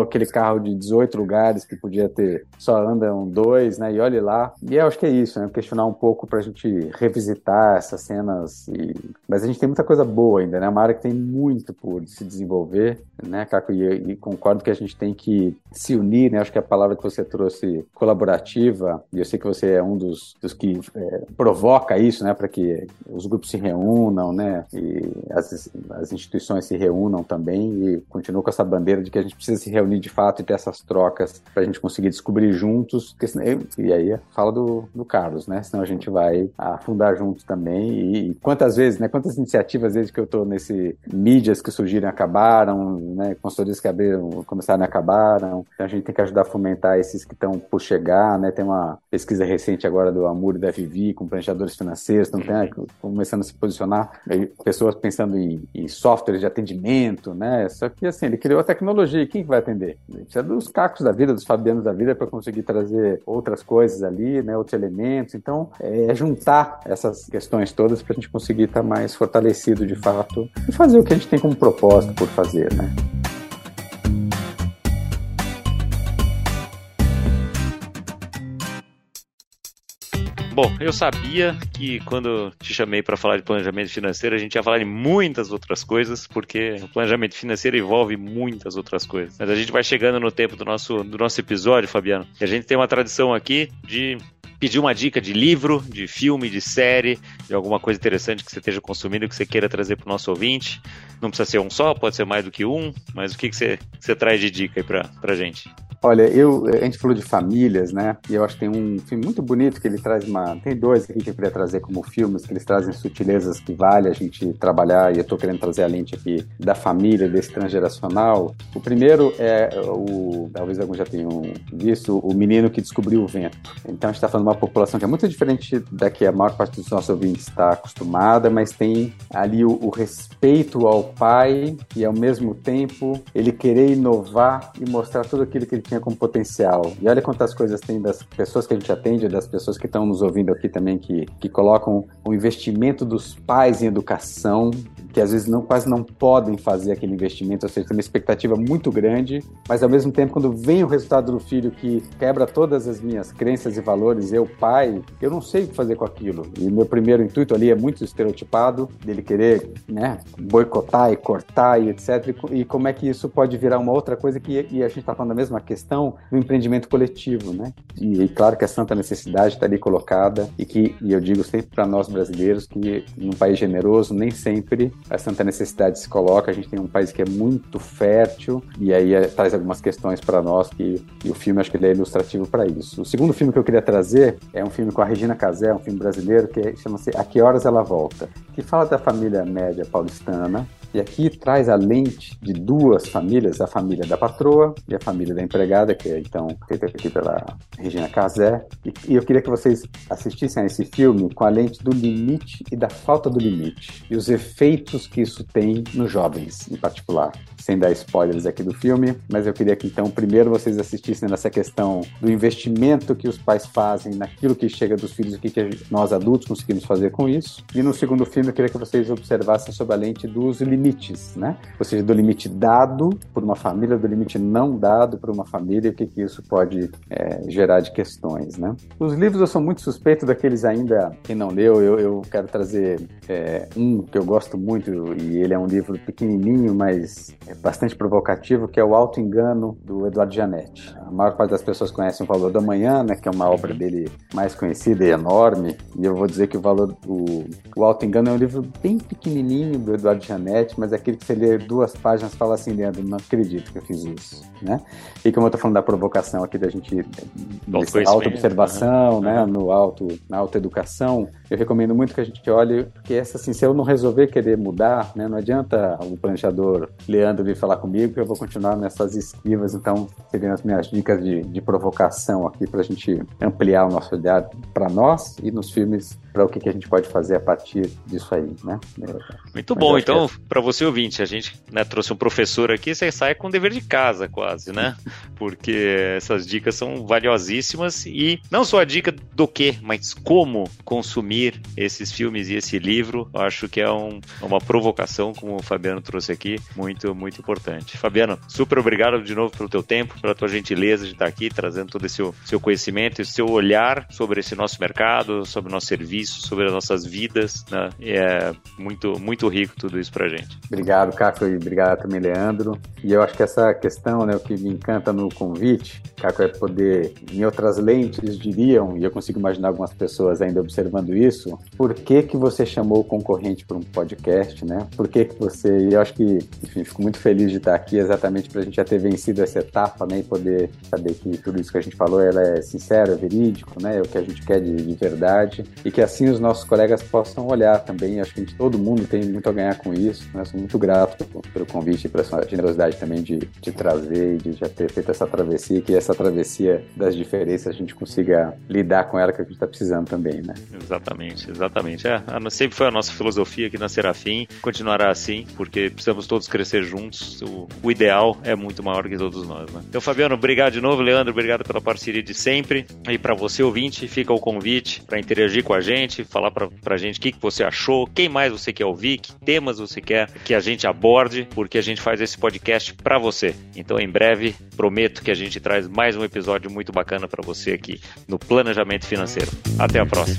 S3: aquele carro de 18 lugares que podia ter, só andam dois, né? E olhe lá. E eu acho que é isso, né? Questionar um pouco para a gente revisitar essas cenas. E... Mas a gente tem muita coisa boa ainda, né? Uma área que tem muito por se desenvolver desenvolver, né, Caco? E, e, concordo que a gente tem que se unir, né? Acho que a palavra que você trouxe, colaborativa, e eu sei que você é um dos, dos que é, provoca isso, né? Para que os grupos se reúnam, né? E as, as instituições se reúnam também e continuo com essa bandeira de que a gente precisa se reunir de fato e ter essas trocas para a gente conseguir descobrir juntos. e aí fala do, do Carlos, né? Senão a gente vai afundar juntos também. E, e quantas vezes, né? Quantas iniciativas desde que eu estou nesse mídias que surgiram acabar acabaram, né? Consultorias que abriram, começaram e acabaram. Então a gente tem que ajudar a fomentar esses que estão por chegar, né? Tem uma pesquisa recente agora do Amur e da Vivi com planejadores financeiros, então tem, começando a se posicionar, pessoas pensando em, em softwares de atendimento, né? Só que assim, ele criou a tecnologia, quem vai atender? Ele precisa dos cacos da vida, dos fabianos da vida para conseguir trazer outras coisas ali, né? Outros elementos. Então, é juntar essas questões todas para a gente conseguir estar tá mais fortalecido de fato e fazer o que a gente tem como propósito fazer, né?
S2: Bom, eu sabia que quando te chamei para falar de planejamento financeiro, a gente ia falar de muitas outras coisas, porque o planejamento financeiro envolve muitas outras coisas. Mas a gente vai chegando no tempo do nosso, do nosso episódio, Fabiano, e a gente tem uma tradição aqui de pedir uma dica de livro, de filme, de série, de alguma coisa interessante que você esteja consumindo que você queira trazer para o nosso ouvinte. Não precisa ser um só, pode ser mais do que um, mas o que, que, você, que você traz de dica aí para a gente?
S3: Olha, eu, a gente falou de famílias, né? E eu acho que tem um filme muito bonito que ele traz uma. Tem dois que eu queria trazer como filmes, que eles trazem sutilezas que vale a gente trabalhar, e eu estou querendo trazer a lente aqui da família, desse transgeracional. O primeiro é o. Talvez alguns já tenham visto, o menino que descobriu o vento. Então a gente está falando de uma população que é muito diferente da que a maior parte dos nossos ouvintes está acostumada, mas tem ali o, o respeito ao pai e ao mesmo tempo ele querer inovar e mostrar tudo aquilo que ele tinha como potencial. E olha quantas coisas tem das pessoas que a gente atende, das pessoas que estão nos ouvindo aqui também, que, que colocam o investimento dos pais em educação, que às vezes não, quase não podem fazer aquele investimento, ou seja, tem uma expectativa muito grande, mas ao mesmo tempo, quando vem o resultado do filho que quebra todas as minhas crenças e valores, eu, pai, eu não sei o que fazer com aquilo. E meu primeiro intuito ali é muito estereotipado, dele querer né, boicotar e cortar e etc. E, e como é que isso pode virar uma outra coisa que e a gente está falando da mesma questão do empreendimento coletivo, né? E, e claro que a santa necessidade está ali colocada e que, e eu digo sempre para nós brasileiros que num país generoso nem sempre a santa necessidade se coloca. A gente tem um país que é muito fértil e aí é, traz algumas questões para nós que e o filme acho que ele é ilustrativo para isso. O segundo filme que eu queria trazer é um filme com a Regina Casé, um filme brasileiro que chama-se A Que Horas Ela Volta, que fala da família média paulistana e aqui traz a lente de duas famílias, a família da patroa e a família da empregada, que é então feita aqui pela Regina Casé. E, e, eu queria que vocês assistissem a esse filme com a lente do limite e da falta do limite, e os efeitos que isso tem nos jovens, em particular. Sem dar spoilers aqui do filme, mas eu queria que então primeiro vocês assistissem nessa questão do investimento que os pais fazem naquilo que chega dos filhos, o que, que nós adultos conseguimos fazer com isso. E no segundo filme eu queria que vocês observassem sobre a lente dos limites limites, né? Ou seja, do limite dado por uma família, do limite não dado por uma família e o que, que isso pode é, gerar de questões, né? Os livros eu sou muito suspeito daqueles ainda, quem não leu, eu, eu quero trazer é, um que eu gosto muito e ele é um livro pequenininho, mas é bastante provocativo, que é O Alto Engano, do Eduardo Janetti. A maior parte das pessoas conhecem O Valor da Manhã, né? Que é uma obra dele mais conhecida e enorme, e eu vou dizer que o Valor, o, o Alto Engano é um livro bem pequenininho do Eduardo Janetti, mas aquele que você lê duas páginas fala assim, Leandro, não acredito que eu fiz isso, né? E como eu tô falando da provocação aqui da gente, auto-observação, né, no auto, na autoeducação, eu recomendo muito que a gente olhe, porque essa, assim, se eu não resolver querer mudar, né, não adianta o planejador Leandro vir falar comigo, que eu vou continuar nessas esquivas, então seriam as minhas dicas de, de provocação aqui para a gente ampliar o nosso olhar para nós e nos filmes para o que, que a gente pode fazer a partir disso aí, né?
S2: Muito bom, então, é... para você ouvinte, a gente né, trouxe um professor aqui, você sai com dever de casa quase, né? Porque essas dicas são valiosíssimas e não só a dica do que, mas como consumir esses filmes e esse livro, eu acho que é um, uma provocação, como o Fabiano trouxe aqui, muito, muito importante. Fabiano, super obrigado de novo pelo teu tempo, pela tua gentileza de estar aqui, trazendo todo esse seu, seu conhecimento e seu olhar sobre esse nosso mercado, sobre o nosso serviço, sobre as nossas vidas, né? E é muito, muito rico tudo isso pra gente.
S3: Obrigado, Caco, e obrigado também, Leandro. E eu acho que essa questão, né, o que me encanta no convite, Caco, é poder, em outras lentes, diriam, e eu consigo imaginar algumas pessoas ainda observando isso, por que que você chamou o concorrente para um podcast, né? Por que que você, e eu acho que, enfim, fico muito feliz de estar aqui exatamente para a gente já ter vencido essa etapa, né, e poder saber que tudo isso que a gente falou, ela é sincero, é verídico, né, é o que a gente quer de, de verdade, e que assim os nossos colegas possam olhar também. Acho que gente, todo mundo tem muito a ganhar com isso. Né? Sou muito grato pelo convite e pela sua generosidade também de, de trazer e de já ter feito essa travessia, que essa travessia das diferenças a gente consiga lidar com ela que a gente está precisando também, né?
S2: Exatamente, exatamente. É, sempre foi a nossa filosofia aqui na Serafim, continuará assim, porque precisamos todos crescer juntos. O, o ideal é muito maior que todos nós, né? Então, Fabiano, obrigado de novo, Leandro, obrigado pela parceria de sempre. E para você ouvinte, fica o convite para interagir com a gente, falar para a gente o que, que você achou, quem mais você quer ouvir, que temas você quer que a gente aborde, porque a gente faz esse podcast para você. Então, em breve, prometo que a gente traz mais um episódio muito bacana para você aqui no Planejamento Financeiro. Até a próxima.